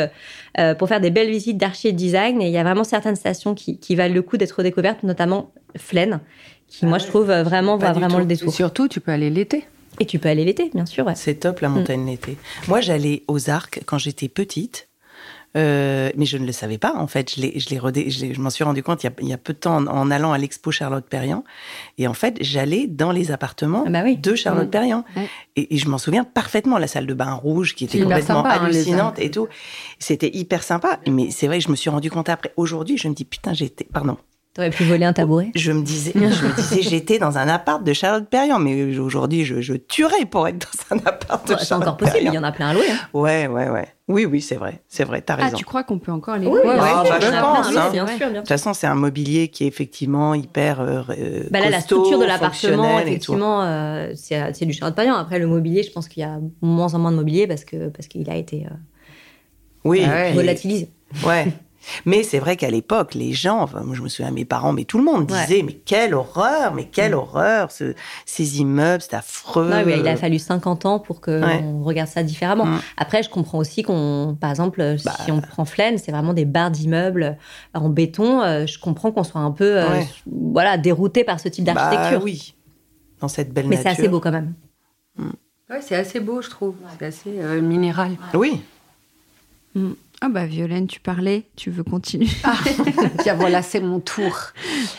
euh, pour faire des belles visites d'archi et design. Et il y a vraiment certaines stations qui, valent le coup d'être découvertes, notamment Flaine, qui moi je trouve vraiment va vraiment le détour. surtout, tu peux aller l'été. Et tu peux aller l'été, bien sûr. C'est top la montagne mm. l'été. Moi, j'allais aux Arcs quand j'étais petite. Euh, mais je ne le savais pas, en fait. Je, l'ai, je, l'ai je, je m'en suis rendu compte il y, a, il y, a, peu de temps en, allant à l'expo Charlotte Perriand. Et en fait, j'allais dans les appartements ah bah de Charlotte mmh. Perriand. Et, je m'en souviens parfaitement, la salle de bain rouge qui était complètement hein, hallucinante et tout. C'était hyper sympa. Mais c'est vrai, je me suis rendu compte après. Aujourd'hui, je me dis, putain, j'étais. Pardon. T'aurais pu voler un tabouret Je me disais, je me disais, j'étais dans un appart de Charlotte Perriand, mais aujourd'hui, je, je tuerais pour être dans un appart de Charlotte C'est encore possible, il y en a plein à louer. Hein. Ouais, ouais, ouais. Oui, oui, c'est vrai, c'est vrai, t'as raison. Ah, tu crois qu'on peut encore les louer Oui, bah, je pense. Hein. Bien sûr, bien sûr. De toute façon, c'est un mobilier qui est effectivement hyper euh, bah là, la structure de l'appartement, effectivement, euh, c'est du Charlotte Perriand. Après, le mobilier, je pense qu'il y a moins en moins de mobilier parce que parce qu'il a été euh, oui, volatilisé. Ouais. Mais c'est vrai qu'à l'époque, les gens, enfin, moi je me souviens, mes parents, mais tout le monde disait, mais quelle horreur, mais quelle mm. horreur, ces immeubles, c'est affreux. il a fallu 50 ans pour qu'on regarde ça différemment. Mm. Après, je comprends aussi qu'on, par exemple, si bah. on prend Flaine, c'est vraiment des barres d'immeubles en béton. Euh, je comprends qu'on soit un peu, euh, voilà, dérouté par ce type bah d'architecture. oui, dans cette belle mais nature. Mais c'est assez beau quand même. Mm. Oui, c'est assez beau, je trouve. C'est assez euh, minéral. Oui. Ah bah Violaine, tu parlais, tu veux continuer ah, Tiens, voilà, c'est mon tour.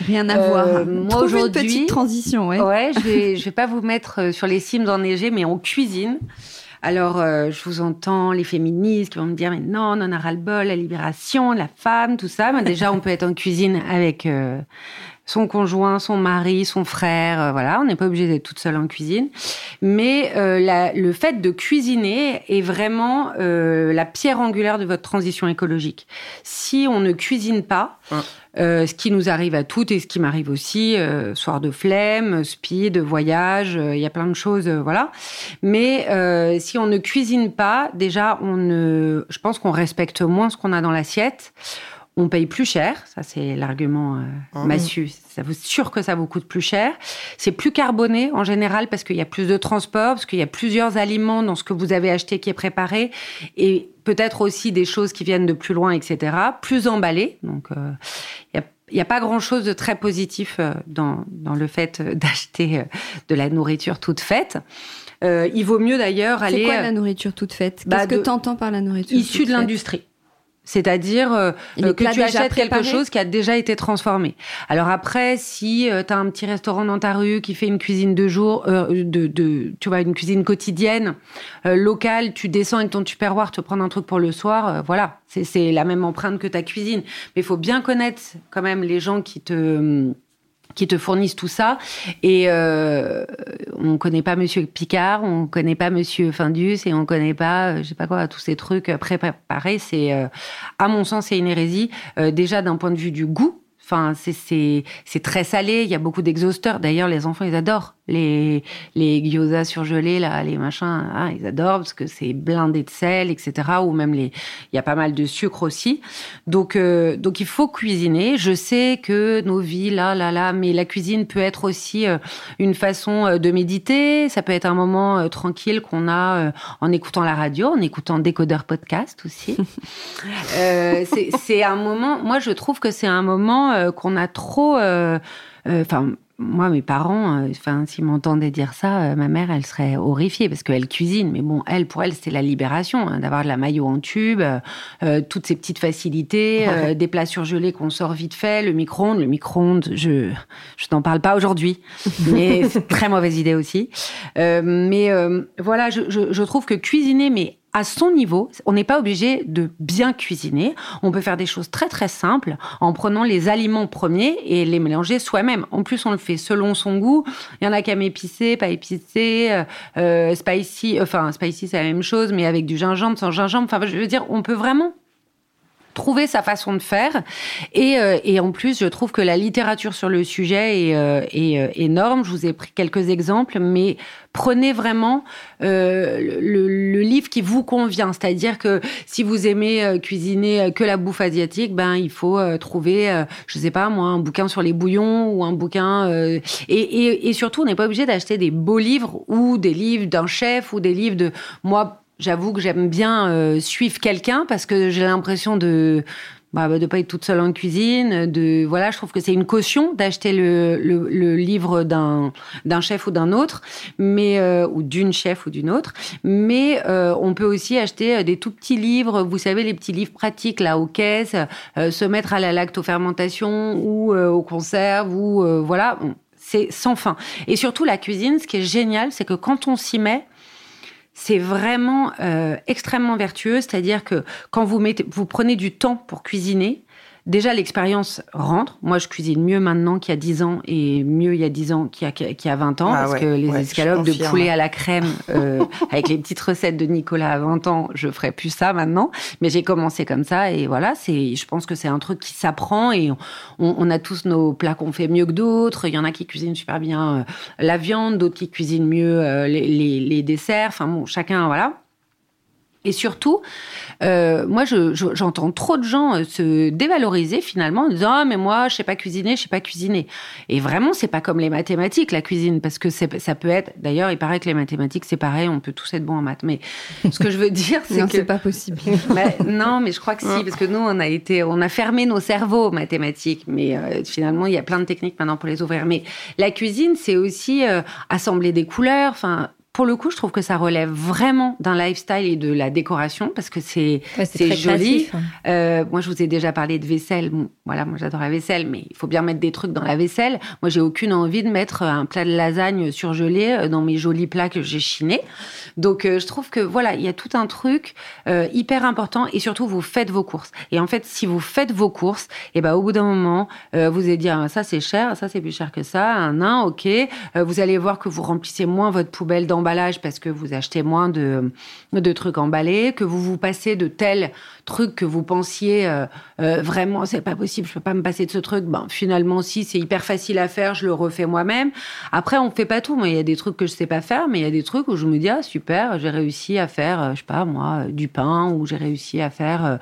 Rien à voir. Euh, moi aujourd'hui, une petite transition, ouais. Ouais, je vais, je vais pas vous mettre euh, sur les cimes enneigées, mais en cuisine. Alors, euh, je vous entends les féministes qui vont me dire mais non, on en a ras le bol, la libération, la femme, tout ça. Mais déjà, on peut être en cuisine avec son conjoint, son mari, son frère, euh, voilà, on n'est pas obligé d'être toute seule en cuisine. Mais euh, la, le fait de cuisiner est vraiment euh, la pierre angulaire de votre transition écologique. Si on ne cuisine pas, ce qui nous arrive à toutes et ce qui m'arrive aussi, soir de flemme, speed, voyage, il y a plein de choses, voilà. Mais si on ne cuisine pas, déjà, on ne, je pense qu'on respecte moins ce qu'on a dans l'assiette on paye plus cher, ça c'est l'argument euh, ah massu, ça vous sûr que ça vous coûte plus cher. C'est plus carboné en général parce qu'il y a plus de transport, parce qu'il y a plusieurs aliments dans ce que vous avez acheté qui est préparé, et peut-être aussi des choses qui viennent de plus loin, etc. Plus emballé, donc euh, il n'y a pas grand-chose de très positif euh, dans, le fait d'acheter de la nourriture toute faite. il vaut mieux d'ailleurs aller. C'est quoi la nourriture toute faite? Qu'est-ce bah, que tu entends par la nourriture Issue de l'industrie. C'est-à-dire euh, euh, que tu achètes quelque chose qui a déjà été transformé. Alors après, si euh, tu as un petit restaurant dans ta rue qui fait une cuisine de jour, de, de, tu vois, une cuisine quotidienne, locale, tu descends avec ton tupperware, te prendre un truc pour le soir, voilà, c'est la même empreinte que ta cuisine. Mais il faut bien connaître quand même les gens qui te qui te fournissent tout ça. Et euh, on connaît pas Monsieur Picard, on connaît pas Monsieur Findus et on connaît pas, euh, je sais pas quoi, tous ces trucs préparés. C'est, euh, à mon sens, c'est une hérésie. Euh, déjà d'un point de vue du goût, Enfin, c'est très salé. Il y a beaucoup d'exhausteurs. D'ailleurs, les enfants, ils adorent les les gyoza surgelés là, les machins. Hein, ils adorent parce que c'est blindé de sel, etc. Ou même les, il y a pas mal de sucre aussi. Donc euh, donc il faut cuisiner. Je sais que nos vies là là là, mais la cuisine peut être aussi euh, une façon euh, de méditer. Ça peut être un moment tranquille qu'on a en écoutant la radio, en écoutant Décodeur podcast aussi. c'est un moment. Moi, je trouve que c'est un moment euh, qu'on a trop. Euh, euh, enfin, moi, mes parents, euh, enfin, s'ils m'entendaient dire ça, euh, ma mère, elle serait horrifiée parce qu'elle cuisine. Mais bon, elle, pour elle, c'était la libération hein, d'avoir de la maillot en tube, euh, toutes ces petites facilités, des plats surgelés qu'on sort vite fait, le micro-ondes. Le micro-ondes, je, je n'en parle pas aujourd'hui, mais c'est très mauvaise idée aussi. mais voilà, je, je, je trouve que cuisiner, mais à son niveau. On n'est pas obligé de bien cuisiner. On peut faire des choses très très simples en prenant les aliments premiers et les mélanger soi-même. En plus, on le fait selon son goût. Il y en a qui aiment épicé, pas épicé, euh, euh, spicy. Enfin, spicy, c'est la même chose, mais avec du gingembre, sans gingembre. Enfin, je veux dire, on peut vraiment trouver sa façon de faire. Et, euh, et, en plus, je trouve que la littérature sur le sujet est, euh, euh, énorme. Je vous ai pris quelques exemples, mais prenez vraiment le, livre qui vous convient. C'est-à-dire que si vous aimez cuisiner que la bouffe asiatique, ben il faut trouver, je sais pas moi, un bouquin sur les bouillons ou un bouquin. Et, et surtout, on n'est pas obligé d'acheter des beaux livres ou des livres d'un chef ou des livres de moi J'avoue que j'aime bien euh, suivre quelqu'un parce que j'ai l'impression de bah, de pas être toute seule en cuisine. De voilà, je trouve que c'est une caution d'acheter le, le, livre d'un d'un chef ou d'un autre, mais euh, ou d'une chef ou d'une autre. Mais euh, on peut aussi acheter des tout petits livres. Vous savez les petits livres pratiques là aux caisses, se mettre à la lactofermentation ou aux conserves ou voilà. C'est sans fin. Et surtout la cuisine, ce qui est génial, c'est que quand on s'y met, c'est vraiment euh, extrêmement vertueux, c'est-à-dire que quand vous, mettez, vous prenez du temps pour cuisiner, déjà l'expérience rentre. Moi, je cuisine mieux maintenant qu'il y a 10 ans et mieux il y a 10 ans qu'il y a, 20 ans. Ah parce que les escalopes de poulet à la crème, euh, avec les petites recettes de Nicolas à 20 ans, je ferais plus ça maintenant. Mais j'ai commencé comme ça et voilà, c'est, je pense que c'est un truc qui s'apprend et on, a tous nos plats qu'on fait mieux que d'autres. Il y en a qui cuisinent super bien euh, la viande, d'autres qui cuisinent mieux euh, les, les, les desserts. Enfin bon, chacun, voilà. Et surtout, euh, moi, j'entends trop de gens euh, se dévaloriser finalement en disant ah mais moi je sais pas cuisiner, je sais pas cuisiner. Et vraiment, c'est pas comme les mathématiques la cuisine parce que ça peut être. D'ailleurs, il paraît que les mathématiques c'est pareil, on peut tous être bons en maths. Mais ce que je veux dire, c'est que c'est pas possible. non, mais je crois que si parce que nous on a été, on a fermé nos cerveaux mathématiques, mais euh, finalement il y a plein de techniques maintenant pour les ouvrir. Mais la cuisine, c'est aussi assembler des couleurs. Enfin, pour le coup, je trouve que ça relève vraiment d'un lifestyle et de la décoration parce que c'est c'est joli. Hein. Euh, moi, je vous ai déjà parlé de vaisselle. voilà, moi j'adore la vaisselle, mais il faut bien mettre des trucs dans la vaisselle. Moi, j'ai aucune envie de mettre un plat de lasagne surgelé euh, dans mes jolis plats que j'ai chinés. Donc, euh, je trouve que voilà, il y a tout un truc hyper important et surtout vous faites vos courses. Et en fait, si vous faites vos courses, et eh ben au bout d'un moment, vous allez dire ah, ça c'est cher, ça c'est plus cher que ça, un an, ok. vous allez voir que vous remplissez moins votre poubelle d'emballage parce que vous achetez moins de, de trucs emballés, que vous vous passez de tels trucs que vous pensiez euh, euh, vraiment c'est pas possible, je peux pas me passer de ce truc. Ben finalement si c'est hyper facile à faire, je le refais moi-même. Après on fait pas tout, moi il y a des trucs que je sais pas faire, mais il y a des trucs où je me dis ah super, j'ai réussi à faire, euh, je sais pas moi, du pain ou j'ai réussi à faire,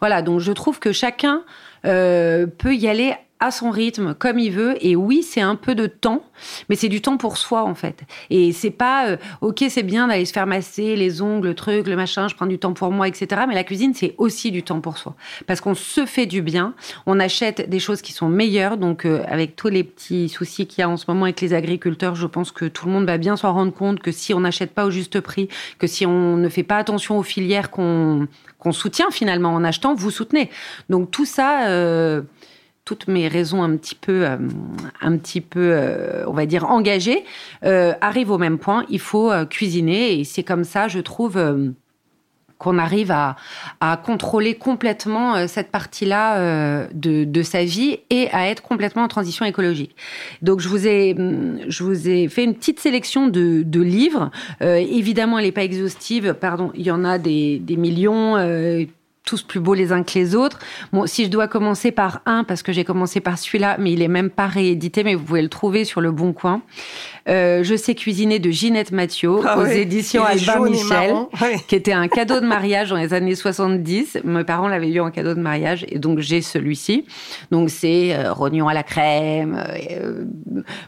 voilà. Donc je trouve que chacun peut y aller à son rythme, comme il veut. Et oui, c'est un peu de temps, mais c'est du temps pour soi en fait. Et c'est pas euh, ok, c'est bien d'aller se faire masser les ongles, le truc, le machin. Je prends du temps pour moi, etc. Mais la cuisine, c'est aussi du temps pour soi, parce qu'on se fait du bien. On achète des choses qui sont meilleures. Donc euh, avec tous les petits soucis qu'il y a en ce moment avec les agriculteurs, je pense que tout le monde va bien s'en rendre compte que si on n'achète pas au juste prix, que si on ne fait pas attention aux filières qu'on qu'on soutient finalement en achetant, vous soutenez. Donc tout ça. Euh, toutes mes raisons un petit peu, euh, un petit peu, euh, on va dire engagées, euh, arrivent au même point. Il faut cuisiner et c'est comme ça, je trouve qu'on arrive à, contrôler complètement cette partie-là de, sa vie et à être complètement en transition écologique. Donc je vous ai, je vous ai fait une petite sélection de, livres. évidemment, elle n'est pas exhaustive. Pardon, il y en a des millions tous plus beaux les uns que les autres. Bon, si je dois commencer par un, parce que j'ai commencé par celui-là, mais il est même pas réédité, mais vous pouvez le trouver sur le Bon Coin. Euh, je sais cuisiner de Ginette Mathieu Ah aux éditions Albin Michel, qui était un cadeau de mariage dans les années 70. Mes parents l'avaient eu en cadeau de mariage et donc j'ai celui-ci. Donc c'est euh, rognon à la crème, euh,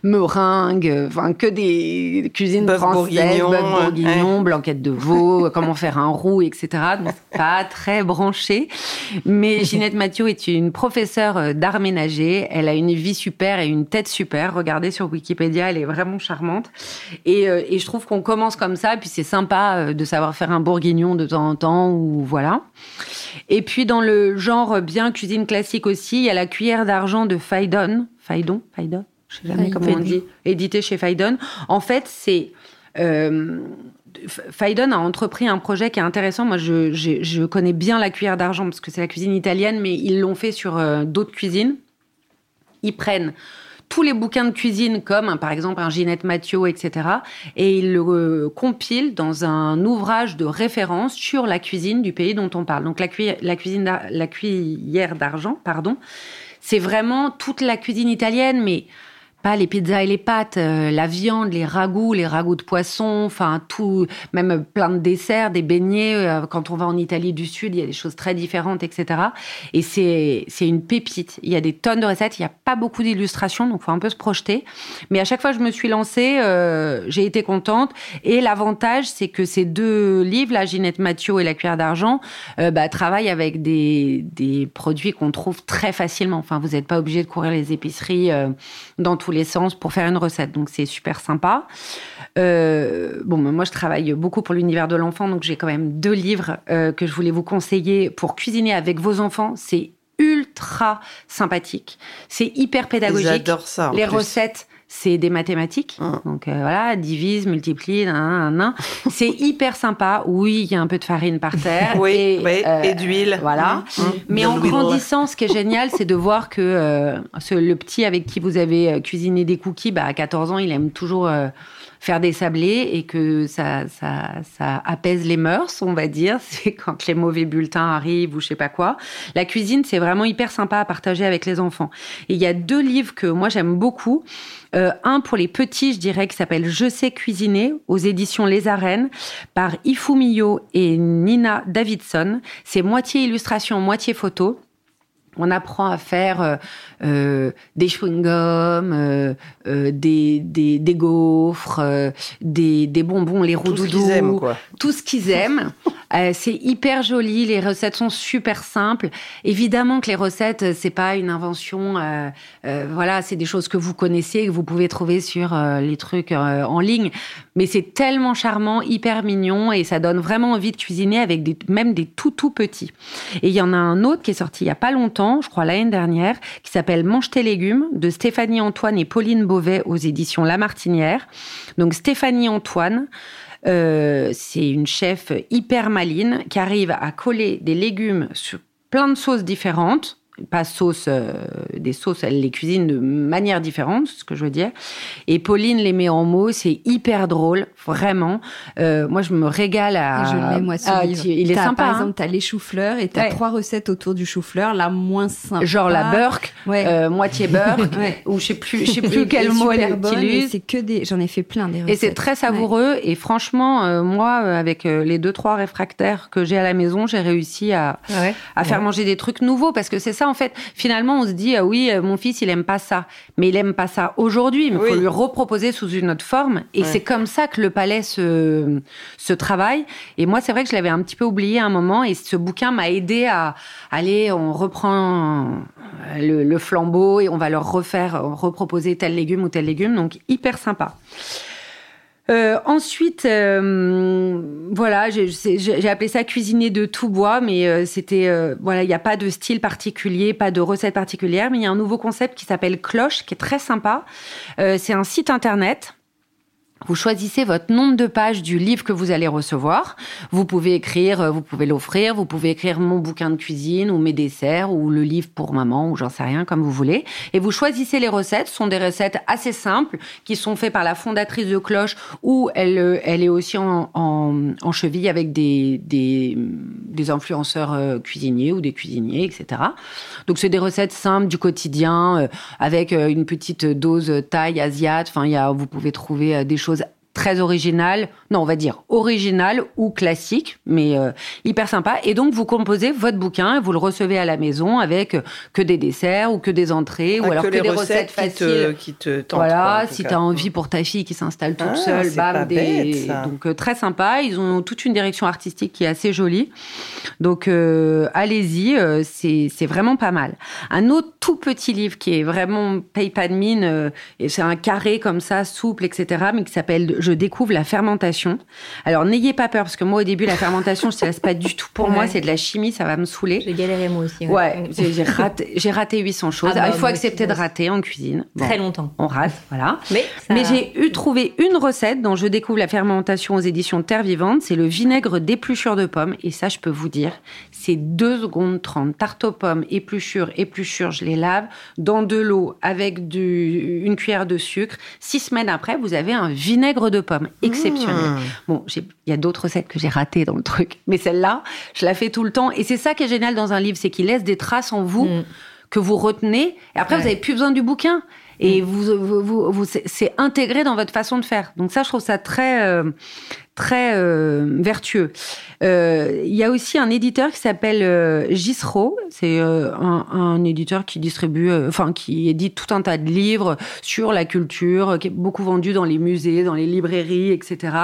meringue, enfin que des cuisines Bœuf françaises, bourguignon, bœuf ouais. bourguignon, blanquette de veau, comment faire un roux, etc. Donc pas très branché. Mais Ginette Mathieu est une professeure d'art ménager. Elle a une vie super et une tête super. Regardez sur Wikipédia, elle est vraiment charmante. Et, euh, et je trouve qu'on commence comme ça. Puis c'est sympa euh, de savoir faire un bourguignon de temps en temps ou voilà. Et puis dans le genre bien cuisine classique aussi, il y a la cuillère d'argent de Faidon. Faidon Faidon Je sais jamais comment on dit. Édité chez Faidon. En fait, c'est... Euh, Faidon a entrepris un projet qui est intéressant. Moi, je, je- je connais bien la cuillère d'argent parce que c'est la cuisine italienne, mais ils l'ont fait sur euh, d'autres cuisines. Ils prennent tous les bouquins de cuisine, comme hein, par exemple un Ginette Mathieu, etc., et ils le euh, compilent dans un ouvrage de référence sur la cuisine du pays dont on parle. Donc la, cuisine la cuillère d'argent, pardon, c'est vraiment toute la cuisine italienne, mais pas les pizzas et les pâtes, euh, la viande, les ragoûts, les ragoûts de poisson, enfin tout, même plein de desserts, des beignets. euh, quand on va en Italie du Sud, il y a des choses très différentes, etc. Et c'est une pépite. Il y a des tonnes de recettes, il n'y a pas beaucoup d'illustrations, donc faut un peu se projeter. Mais à chaque fois que je me suis lancée, euh, j'ai été contente. Et l'avantage, c'est que ces deux livres, la Ginette Mathieu et la cuillère d'argent, euh, bah, travaillent avec des, des produits qu'on trouve très facilement. Enfin, vous n'êtes pas obligé de courir les épiceries euh, dans tous les sens pour faire une recette. Donc, c'est super sympa. Euh, bon, moi, je travaille beaucoup pour l'univers de l'enfant, donc j'ai quand même deux livres euh, que je voulais vous conseiller pour cuisiner avec vos enfants. C'est ultra sympathique. C'est hyper pédagogique. J'adore ça. Les plus. recettes, c'est des mathématiques. Hum. Donc euh, voilà, divise, multiplie, nan, nan, nan. c'est hyper sympa. Oui, il y a un peu de farine par terre. Oui, et, oui, euh, et d'huile. Voilà. Mmh, mmh. Mais De en grandissant, ce qui est génial, c'est de voir que euh, ce- le petit avec qui vous avez euh, cuisiné des cookies, bah, à 14 ans, il aime toujours euh, faire des sablés et que ça, ça, ça apaise les mœurs, on va dire. C'est quand les mauvais bulletins arrivent ou je sais pas quoi. La cuisine, c'est vraiment hyper sympa à partager avec les enfants. Et il y a deux livres que moi j'aime beaucoup. Euh, un pour les petits, je dirais, qui s'appelle Je sais cuisiner aux éditions Les Arènes par Ifumio et Nina Davidson. C'est moitié illustration, moitié photo. On apprend à faire euh, euh, des chewing-gums, euh, euh, des, des, des gaufres, euh, des, des bonbons, les Tout ce qu'ils aiment, quoi. tout ce qu'ils aiment. Euh, c'est hyper joli, les recettes sont super simples. Évidemment que les recettes, euh, c'est pas une invention. euh, euh, voilà, c'est des choses que vous connaissez, que vous pouvez trouver sur euh, les trucs en ligne. Mais c'est tellement charmant, hyper mignon, et ça donne vraiment envie de cuisiner avec des, même des tout tout petits. Et il y en a un autre qui est sorti il y a pas longtemps, je crois l'année dernière, qui s'appelle Mange tes légumes de Stéphanie Antoine et Pauline Beauvais aux éditions La Martinière. Donc Stéphanie Antoine. Euh, c'est une chef hyper maline qui arrive à coller des légumes sur plein de sauces différentes. Pas sauce, euh, des sauces, elle les cuisine de manière différente, c'est ce que je veux dire. Et Pauline les met en mots, c'est hyper drôle, vraiment. Euh, moi, je me régale à. Je l'ai, moi, ce livre. tu- il est sympa. Par hein. exemple, t'as les choux-fleurs et t'as Ouais. trois recettes autour du chou-fleur. La moins simple. Genre la Burke, Ouais. euh, moitié Burke, Ouais. ou je sais plus, je sais plus quel mot elle utilise. C'est que des. J'en ai fait plein des recettes. Et c'est très savoureux. Et franchement, moi, avec les deux trois réfractaires que j'ai à la maison, j'ai réussi à, à faire manger des trucs nouveaux parce que c'est ça en fait. Finalement, on se dit ah oui, euh, mon fils il aime pas ça, mais il aime pas ça aujourd'hui. Mais il Oui. faut lui reproposer sous une autre forme. Et Ouais. c'est comme ça que le palais se se travaille. Et moi, c'est vrai que je l'avais un petit peu oublié à un moment. Et ce bouquin m'a aidé à aller. On reprend euh, le, le flambeau et on va leur refaire reproposer tel légume ou tel légume. Donc hyper sympa. Euh, ensuite, euh, voilà, j'ai appelé ça cuisiner de tout bois, mais euh, c'était euh, voilà, il n'y a pas de style particulier, pas de recette particulière, mais il y a un nouveau concept qui s'appelle Cloche, qui est très sympa. Euh, c'est un site internet Vous choisissez votre nombre de pages du livre que vous allez recevoir. Vous pouvez écrire, euh, vous pouvez l'offrir, vous pouvez écrire mon bouquin de cuisine ou mes desserts ou le livre pour maman ou j'en sais rien comme vous voulez. Et vous choisissez les recettes. Ce sont des recettes assez simples qui sont faites par la fondatrice de Cloche où elle, euh, est aussi en, cheville avec des, des influenceurs euh, cuisiniers ou des cuisiniers, etc. Donc c'est des recettes simples du quotidien avec une petite dose taille asiate. Enfin, y a, vous pouvez trouver des choses très original, non, on va dire original ou classique, mais euh, hyper sympa. Et donc, vous composez votre bouquin et vous le recevez à la maison avec euh, que des desserts ou que des entrées ou Ah, alors que des recettes recettes qui te- faciles. qui te tentent, Voilà, quoi, si tu as envie pour ta fille qui s'installe toute Ah, seule, bam, des... bête, donc euh, très sympa. Ils ont toute une direction artistique qui est assez jolie. Donc euh, allez-y, c'est vraiment pas mal. Un autre tout petit livre qui est vraiment paye pas de mine, et c'est un carré comme ça, souple, etc., mais qui s'appelle Je découvre la fermentation. Alors n'ayez pas peur parce que moi au début la fermentation, je ne laisse pas du tout pour moi, c'est de la chimie, ça va me saouler. J'ai galéré moi aussi. Ouais, j'ai j'ai raté, j'ai raté 800 choses. Ah bah, il faut moi accepter de rater en cuisine. Bon, Très longtemps. on rate, voilà. Mais, ça- Mais j'ai eu trouvé une recette dont je découvre la fermentation aux éditions Terre Vivante. C'est le vinaigre d'épluchure de pommes. Et ça, je peux vous dire, c'est 2 secondes 30. Tarte aux pommes, épluchure, épluchure, je les lave dans de l'eau avec du, une cuillère de sucre. Six semaines après, vous avez un vinaigre de pommes exceptionnel. Mmh. Bon, il y a d'autres recettes que j'ai ratées dans le truc. Mais celle-là, je la fais tout le temps. Et c'est ça qui est génial dans un livre, c'est qu'il laisse des traces en vous Mm. que vous retenez. Et après, vous Ouais. avez plus besoin du bouquin. Et vous, vous, vous, vous- c'est- c'est intégré dans votre façon de faire. Donc ça, je trouve ça très, euh, très euh, vertueux. Euh, Il y a aussi un éditeur qui s'appelle euh. C'est euh, un, éditeur qui distribue, enfin qui édite tout un tas de livres sur la culture, qui est beaucoup vendu dans les musées, dans les librairies, etc.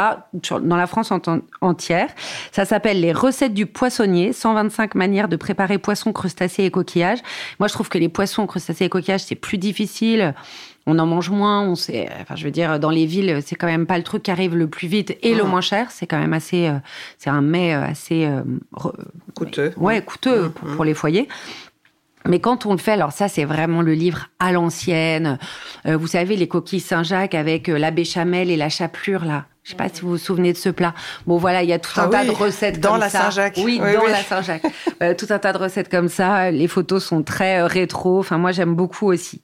dans la France en- entière. Ça s'appelle Les recettes du poissonnier, 125 manières de préparer poissons, crustacés et coquillages. Moi, je trouve que les poissons, crustacés et coquillages, c'est plus difficile. On en mange moins. On sait, enfin, je veux dire, dans les villes, c'est quand même pas le truc qui arrive le plus vite et le Mhm. moins cher. C'est quand même assez, euh, c'est un mets euh, assez, euh, re- Coûteux. ouais, coûteux Mhm. pour, pour les foyers. Mais quand on le fait, alors ça, c'est vraiment le livre à l'ancienne. Euh, vous savez, les coquilles Saint-Jacques avec euh, la béchamel et la chapelure, là. Je sais pas si vous vous souvenez de ce plat. Bon, voilà, il y a tout Ah un tas de recettes dans comme la ça. Saint-Jacques. Oui, Oui, dans oui. la Saint-Jacques. Euh, tout un tas de recettes comme ça. Les photos sont très euh, rétro. Enfin, moi, j'aime beaucoup aussi.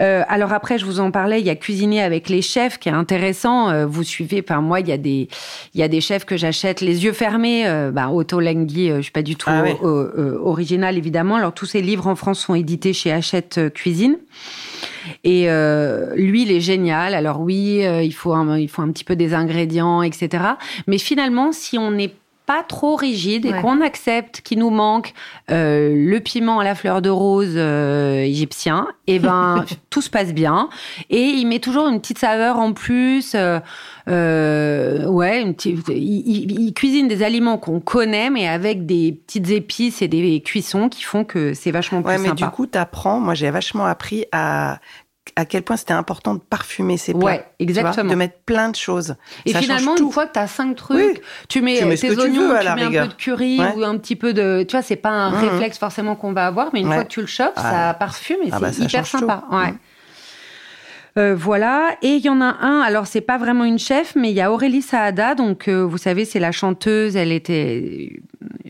Euh, alors après, je vous en parlais, il y a cuisiner avec les chefs qui est intéressant. Euh, vous suivez, enfin moi, il y a des, il y a des chefs que j'achète les yeux fermés. Euh, bah, Otto Lengi, euh, je suis pas du tout Ah original évidemment. Alors tous ces livres en France sont édités chez Hachette Cuisine. Et euh, lui, il est génial. Alors oui, euh, il faut un, il faut un petit peu des ingrédients, etc. Mais finalement, si on n'est pas trop rigide et Ouais. qu'on accepte qu'il nous manque euh, le piment à la fleur de rose euh, égyptien, et ben tout se passe bien. Et il met toujours une petite saveur en plus. euh, ouais, une petite- il, cuisine des aliments qu'on connaît, mais avec des petites épices et des cuissons qui font que c'est vachement plus Ouais, mais sympa. du coup, tu apprends. Moi, j'ai vachement appris à à quel point c'était important de parfumer ses plats. Ouais, vois, exactement. de mettre plein de choses. Et Ça finalement, une fois que tu as cinq trucs, Oui. tu mets, Tu mets ce tes tu oignons, veux, à tu mets un rigueur. peu de curry Ouais. ou un petit peu de. Tu vois, c'est pas un Mhm. réflexe forcément qu'on va avoir, mais une Ouais. fois que tu le chopes, Ah. ça parfume et Ah bah, c'est ça hyper sympa. Ouais. Mhm. Euh, voilà, et il y en a un. Alors c'est pas vraiment une chef, mais il y a Aurélie Saada. Donc euh, vous savez, c'est la chanteuse. Elle était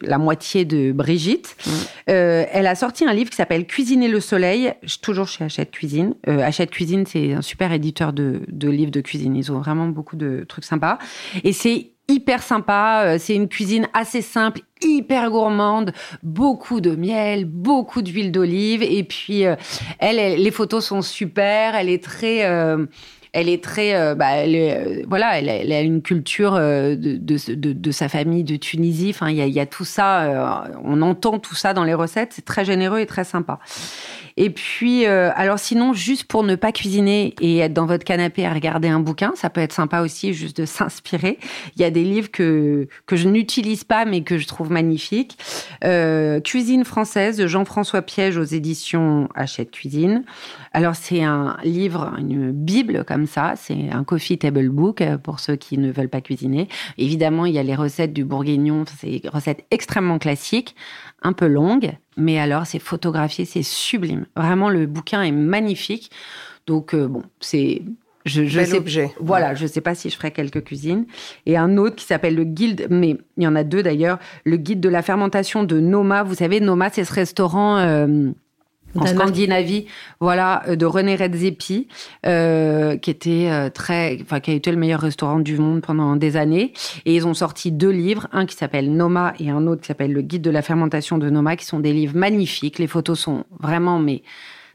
la moitié de Brigitte. Mhm. Euh, elle a sorti un livre qui s'appelle Cuisiner le soleil, toujours chez Hachette Cuisine. Euh, Hachette Cuisine, c'est un super éditeur de, de livres de cuisine. Ils ont vraiment beaucoup de trucs sympas. Et c'est hyper sympa. Euh, C'est une cuisine assez simple, hyper gourmande, beaucoup de miel, beaucoup d'huile d'olive. Et puis, euh, elle, les photos sont super. Elle est très. euh, elle est très, euh, bah, elle est, euh, voilà, elle a, une culture euh, de, sa famille de Tunisie. Enfin, il y a, tout ça. on entend tout ça dans les recettes. C'est très généreux et très sympa. Et puis, alors sinon, juste pour ne pas cuisiner et être dans votre canapé à regarder un bouquin, ça peut être sympa aussi, juste de s'inspirer. Il y a des livres que que je n'utilise pas, mais que je trouve magnifiques. Cuisine française de Jean-François Piège aux éditions Hachette Cuisine. Alors c'est un livre, une bible comme ça. C'est un coffee table book euh, pour ceux qui ne veulent pas cuisiner. Évidemment, il y a les recettes du bourguignon. C'est des recettes extrêmement classiques un peu longue, mais alors c'est photographié, c'est sublime. Vraiment, le bouquin est magnifique. Donc, euh, bon, c'est. Je, sais, objet. Voilà, je sais pas si je ferai quelques cuisines. Et un autre qui s'appelle le guide, mais il y en a deux d'ailleurs, le guide de la fermentation de Noma. Vous savez, Noma, c'est ce restaurant euh, en Danemark. Scandinavie, voilà, euh, de René Redzepi, euh, qui était euh, très, enfin, qui a été le meilleur restaurant du monde pendant des années. Et ils ont sorti deux livres, un qui s'appelle Noma et un autre qui s'appelle le guide de la fermentation de Noma, qui sont des livres magnifiques. Les photos sont vraiment, mais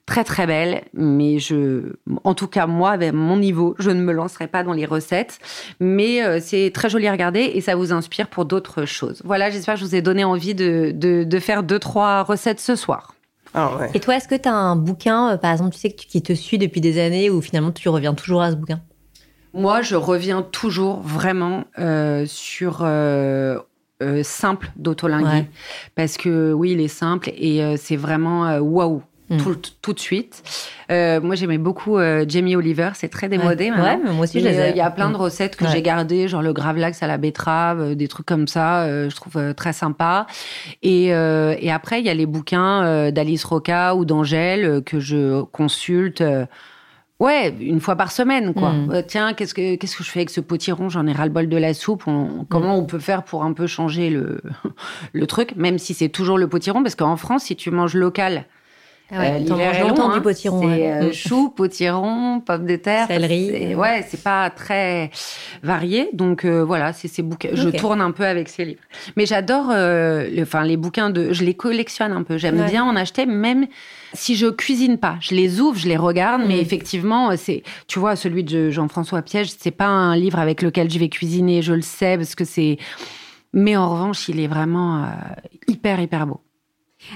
très très belles, mais je, en tout cas moi, avec mon niveau, je ne me lancerai pas dans les recettes, mais euh, c'est très joli à regarder et ça vous inspire pour d'autres choses. Voilà, j'espère que je vous ai donné envie de, de, de faire deux trois recettes ce soir. Ah ouais. Et toi, est-ce que tu as un bouquin, euh, par exemple, tu sais, que tu- qui te suit depuis des années ou finalement tu reviens toujours à ce bouquin? Moi, je reviens toujours vraiment euh, sur euh, euh, simple d'autolingui Ouais. parce que oui, il est simple et euh, c'est vraiment waouh. Mm. Tout, tout de suite. Euh, moi, j'aimais beaucoup euh, Jamie Oliver. C'est très démodé Ouais. Ouais, mais moi aussi, euh. Il y a plein de Mm. recettes que Ouais. j'ai gardées, genre le gravlax à la betterave, des trucs comme ça. je trouve très sympa. Et, et après, il y a les bouquins d'Alice Roca ou d'Angèle que je consulte. Ouais, une fois par semaine, quoi. Mm. Euh, tiens, qu'est-ce que qu'est-ce que je fais avec ce potiron? J'en ai ras le bol de la soupe. On- comment on peut faire pour un peu changer le le truc, même si c'est toujours le potiron, parce qu'en France, si tu manges local, Ah ouais, euh, l'hiver est longtemps hein. du potiron. C'est ouais. euh, Mm. chou, potiron, pommes de terre. Céleri. C'est- Ouais, c'est pas très varié. Donc euh, voilà, c'est ces bouquins. Je tourne un peu avec ces livres. Mais j'adore, euh, le- enfin les bouquins de, je les collectionne un peu. J'aime Ouais. bien en acheter, même si je cuisine pas. Je les ouvre, je les regarde, mais Mm. effectivement, c'est, tu vois, celui de Jean-François Piège, c'est pas un livre avec lequel je vais cuisiner. Je le sais parce que c'est. Mais en revanche, il est vraiment euh, hyper hyper beau.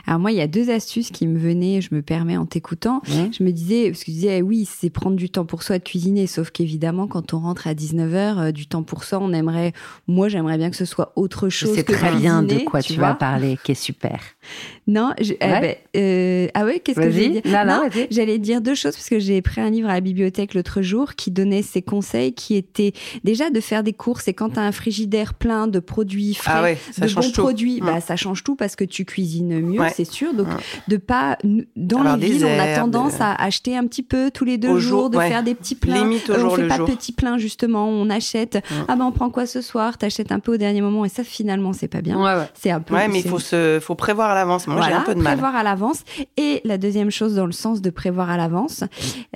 Alors moi, il y a deux astuces qui me venaient, je me permets en t'écoutant. Je me disais, parce que je disais, oui, c'est prendre du temps pour soi de cuisiner, sauf qu'évidemment, quand on rentre à 19h, du temps pour soi, on aimerait, moi, j'aimerais bien que ce soit autre Je chose que très bien de quoi tu, vas parler, qui est super. Non, je- eh Ouais. ben, euh, ah ouais, qu'est-ce que j'allais dire? Non, non. J'allais dire deux choses parce que j'ai pris un livre à la bibliothèque l'autre jour qui donnait ses conseils, qui étaient déjà de faire des courses et quand tu as un frigidaire plein de produits frais, Ah ouais, ça de bons tout. produits, Mm. bah ça change tout parce que tu cuisines mieux, Ouais. c'est sûr. Donc de pas dans Avoir les villes, on a tendance de- à acheter un petit peu tous les deux Au jours, jour, de ouais. faire des petits plats. Limite au Euh, jour on fait le pas jour. de petits plats justement, on achète. Ah ben on prend quoi ce soir? T'achètes un peu au dernier moment et ça finalement c'est pas bien. C'est un peu. Ouais, mais il faut se, faut prévoir à l'avance. Moi, j'ai un peu de mal. prévoir à l'avance. Et la deuxième chose, dans le sens de prévoir à l'avance,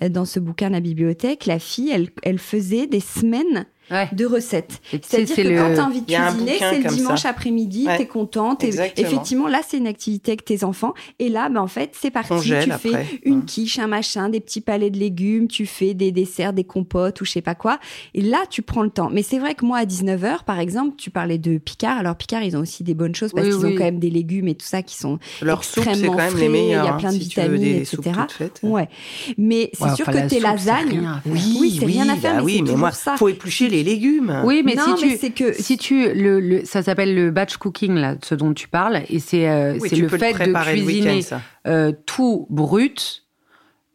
euh, dans ce bouquin la bibliothèque, la fille, elle, elle faisait des semaines Ouais. de recettes. Tu C'est-à-dire c'est que le- quand tu as envie de cuisiner, c'est le dimanche après-midi, Ouais. t'es contente. Et effectivement, là, c'est une activité avec tes enfants. Et là, ben, en fait, c'est parti. Congèle tu après. fais une Ouais. quiche, un machin, des petits palets de légumes, tu fais des desserts, des compotes ou je sais pas quoi. Et là, tu prends le temps. Mais c'est vrai que moi, à 19h, par exemple, tu parlais de Picard. Alors, Picard, ils ont aussi des bonnes choses parce Oui, qu'ils oui. ont quand même des légumes et tout ça qui sont Leur soupe, extrêmement quand même frais, il y a hein, plein de si tu vitamines, etc. faites. Ouais. Mais c'est Ouais, sûr enfin, que tes soupe, lasagnes. faire. Oui, c'est rien à faire, bah mais oui, mais moi, ça. faut éplucher les légumes. Oui, mais non, si mais tu c'est que si tu le, le- ça s'appelle le batch cooking là, ce dont tu parles, et c'est euh, Oui, c'est tu le fait le de cuisiner euh, tout brut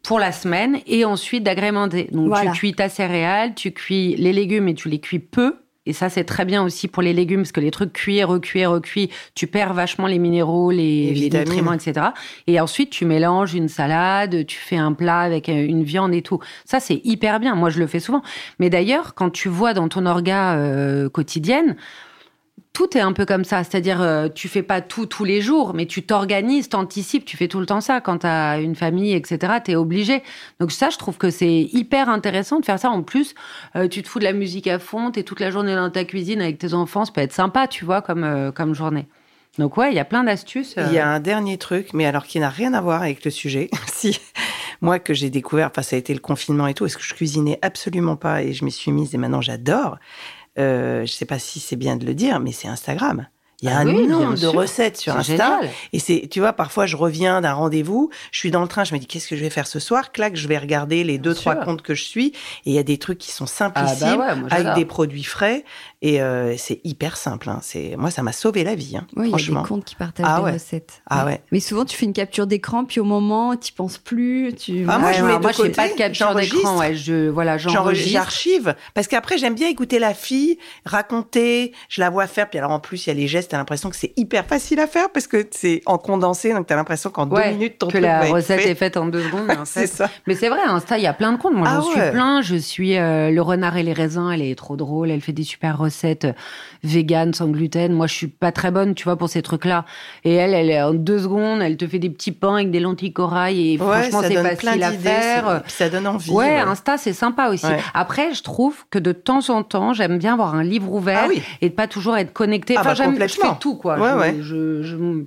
pour la semaine et ensuite d'agrémenter. Donc Voilà. tu cuis ta céréale, tu cuis les légumes et tu les cuis peu. Et ça, c'est très bien aussi pour les légumes, parce que les trucs cuits, recuits, recuits, tu perds vachement les minéraux, les, Les les vitamines. nutriments, etc. Et ensuite, tu mélanges une salade, tu fais un plat avec euh, une viande et tout. Ça, c'est hyper bien. Moi, je le fais souvent. Mais d'ailleurs, quand tu vois dans ton orga euh, quotidienne, tout est un peu comme ça. C'est-à-dire, euh, tu fais pas tout tous les jours, mais tu t'organises, t'anticipes, tu fais tout le temps ça. Quand tu as une famille, etc., tu es obligé. Donc ça, je trouve que c'est hyper intéressant de faire ça. En plus, euh, tu te fous de la musique à fond, tu es toute la journée dans ta cuisine avec tes enfants. Ça peut être sympa, tu vois, comme, euh, comme journée. Donc ouais, il y a plein d'astuces. euh. Il y a un dernier truc, mais alors qui n'a rien à voir avec le sujet. si moi que j'ai découvert, enfin ça a été le confinement et tout, est-ce que je cuisinais absolument pas et je m'y suis mise et maintenant j'adore. Euh, je sais pas si c'est bien de le dire, mais c'est Instagram. Il y a Ah un oui, nombre de recettes sur Insta. génial. Et c'est, tu vois, parfois je reviens d'un rendez-vous, je suis dans le train, je me dis qu'est-ce que je vais faire ce soir? Clac, je vais regarder les deux Bien trois sûr. comptes que je suis, et il y a des trucs qui sont Ah simplissimes, bah ouais, moi, avec des produits frais, et euh, c'est hyper simple. Hein. C'est, moi, ça m'a sauvé la vie, hein, Oui, il y a franchement. des comptes qui partagent Ah des ouais. recettes. Ah ouais. Mais souvent, tu fais une capture d'écran, puis au moment, tu penses plus. Tu... Ah, moi, je moi, je fais pas de capture d'écran. Ouais, je, voilà, j'enregistre. j'archive parce qu'après j'aime bien écouter la fille raconter, je la vois faire puis alors en plus il y a les gestes test, t'as l'impression que c'est hyper facile à faire parce que c'est en condensé, donc t'as l'impression qu'en deux minutes, ton que truc la va être recette fait. est faite en deux secondes. en fait- ça. Mais c'est vrai, Insta, il y a plein de comptes. Moi, Ah j'en suis ouais. plein. Je suis euh, le renard et les raisins. Elle est trop drôle. Elle fait des super recettes euh, véganes, sans gluten. Moi, je suis pas très bonne, tu vois, pour ces trucs-là. Et elle, elle est en deux secondes. Elle te fait des petits pains avec des lentilles corail. Et Ouais, franchement, c'est facile à faire. ça donne envie. Ouais, Insta, c'est sympa aussi. Après, je trouve que de temps en temps, j'aime bien avoir un livre ouvert Ah oui. et de pas toujours être connecté. Ah enfin, bah, j'aime, je fais tout, quoi. Ouais, je, ouais. je- je- j'aime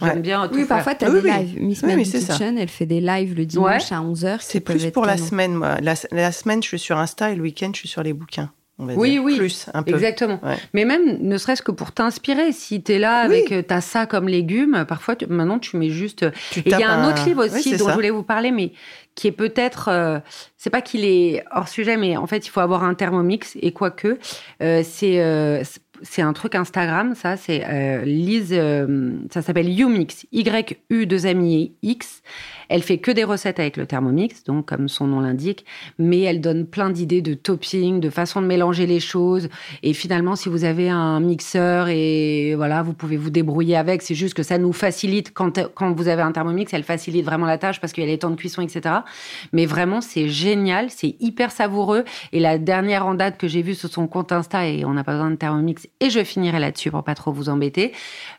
Ouais. bien tout Oui, faire. parfois, tu as Oui, des oui. lives. Miss Oui, c'est ça. Kitchen, elle fait des lives le dimanche à 11h. C'est plus pour la semaine, moi. La, la semaine, je suis sur Insta et le week-end, je suis sur les bouquins. On va Oui, dire. oui. Plus, un peu. Exactement. Ouais. Mais même, ne serait-ce que pour t'inspirer, si tu es là Oui. avec, euh, t'as ça comme légumes, parfois, tu- maintenant, tu mets juste. Tu Et il y a un autre livre aussi dont ça. je voulais vous parler, mais qui est peut-être, euh, c'est pas qu'il est hors sujet, mais en fait, il faut avoir un thermomix et quoique, euh, c'est euh, c'est- un truc Instagram, ça, c'est euh, Lise, euh, ça s'appelle Umix, Y-U 2 amis X. Elle fait que des recettes avec le Thermomix, donc comme son nom l'indique, mais elle donne plein d'idées de topping, de façon de mélanger les choses. Et finalement, si vous avez un mixeur et voilà, vous pouvez vous débrouiller avec. C'est juste que ça nous facilite quand, quand vous avez un Thermomix, elle facilite vraiment la tâche parce qu'il y a les temps de cuisson, etc. Mais vraiment, c'est génial, c'est hyper savoureux. Et la dernière en date que j'ai vue sur son compte Insta, et on n'a pas besoin de Thermomix, et je finirai là-dessus pour pas trop vous embêter.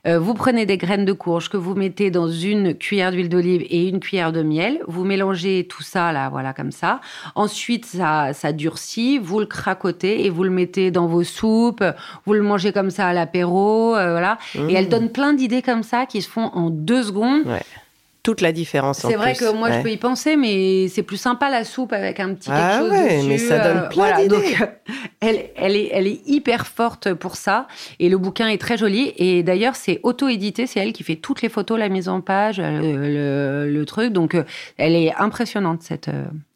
Euh, vous prenez des graines de courge que vous mettez dans une cuillère d'huile d'olive et une cuillère de miel. Vous mélangez tout ça là, voilà comme ça. Ensuite, ça, ça durcit. Vous le cracotez et vous le mettez dans vos soupes. Vous le mangez comme ça à l'apéro, euh, voilà. Et elle donne plein d'idées comme ça qui se font en deux secondes. Ouais. Toute la différence. en C'est vrai plus. que moi, je peux y penser, mais c'est plus sympa la soupe avec un petit quelque Ah chose ouais, dessus. mais ça donne euh, plein voilà. Donc, euh, elle, elle, est, elle est hyper forte pour ça. Et le bouquin est très joli. Et d'ailleurs, c'est auto-édité. C'est elle qui fait toutes les photos, la mise en page, euh, le, le truc. Donc, elle est impressionnante, cette,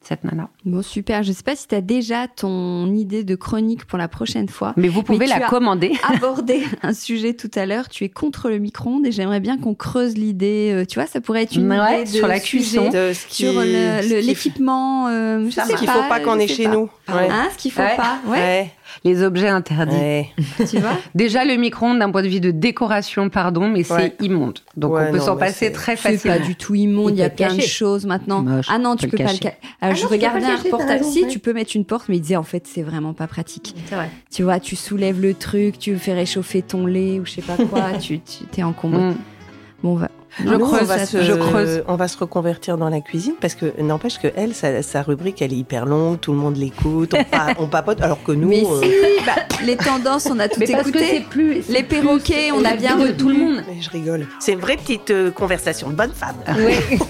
cette nana. Bon, super. Je sais pas si tu as déjà ton idée de chronique pour la prochaine fois. Mais vous pouvez Mais tu la as- commander. Aborder un sujet tout à l'heure. Tu es contre le micro-ondes et j'aimerais bien qu'on creuse l'idée. euh, Tu vois, ça pourrait être une Ouais, idée de sur la sujet cuisson. De ce qui- Sur l'équipement. euh, je Ça sais Ce qu'il faut pas qu'on ait chez pas. nous. Ouais. Hein, ce qu'il faut Ouais. pas. Ouais. Les objets interdits. Ouais. Tu vois Déjà, le micro-ondes, d'un point de vue de décoration, pardon, mais c'est Ouais. immonde. Donc, Ouais, on peut non, s'en passer c'est- très C'est facilement. pas du tout immonde, Il y a plein de cacher. choses maintenant. Moche, ah non, on tu peux pas le cacher. Ah non, je regardais un reportage. Si, tu peux mettre une porte, mais il disait en fait, c'est vraiment pas pratique. C'est vrai. Tu vois, tu soulèves le truc, tu fais réchauffer ton lait ou je sais pas quoi, tu, tu t'es encombré. Mm. Bon, on va. Je creuse, on va, se, je creuse. on va se reconvertir dans la cuisine parce que n'empêche que elle, sa, sa rubrique, elle est hyper longue, tout le monde l'écoute, on, pa- on papote, alors que nous, Mais euh, si, bah, les tendances, on a tout Mais parce que c'est écouté. plus. Les plus perroquets, on a bien tout le monde. mais je rigole. C'est une vraie petite euh, conversation de bonne femme. Oui.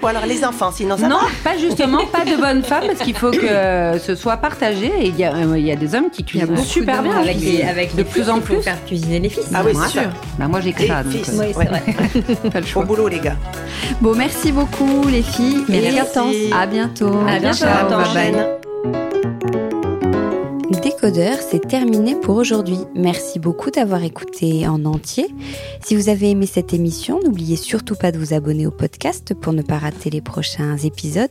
Bon alors les enfants, sinon ça Non, va pas justement, pas de bonne femme, parce qu'il faut que ce soit partagé. Et il y a, euh, il y a des hommes qui cuisinent beaucoup super bien. avec les- avec de les plus en plus. faire cuisiner les fils. Ah oui, Moi, sûr. Bah, moi, j'ai que ça. Oui, c'est vrai. pas le Au choix. boulot les gars. Bon, merci beaucoup les filles. Merci, et Hortense. à bientôt. À bientôt, Ciao, bye bye. Décodeur, c'est terminé pour aujourd'hui. Merci beaucoup d'avoir écouté en entier. Si vous avez aimé cette émission, n'oubliez surtout pas de vous abonner au podcast pour ne pas rater les prochains épisodes.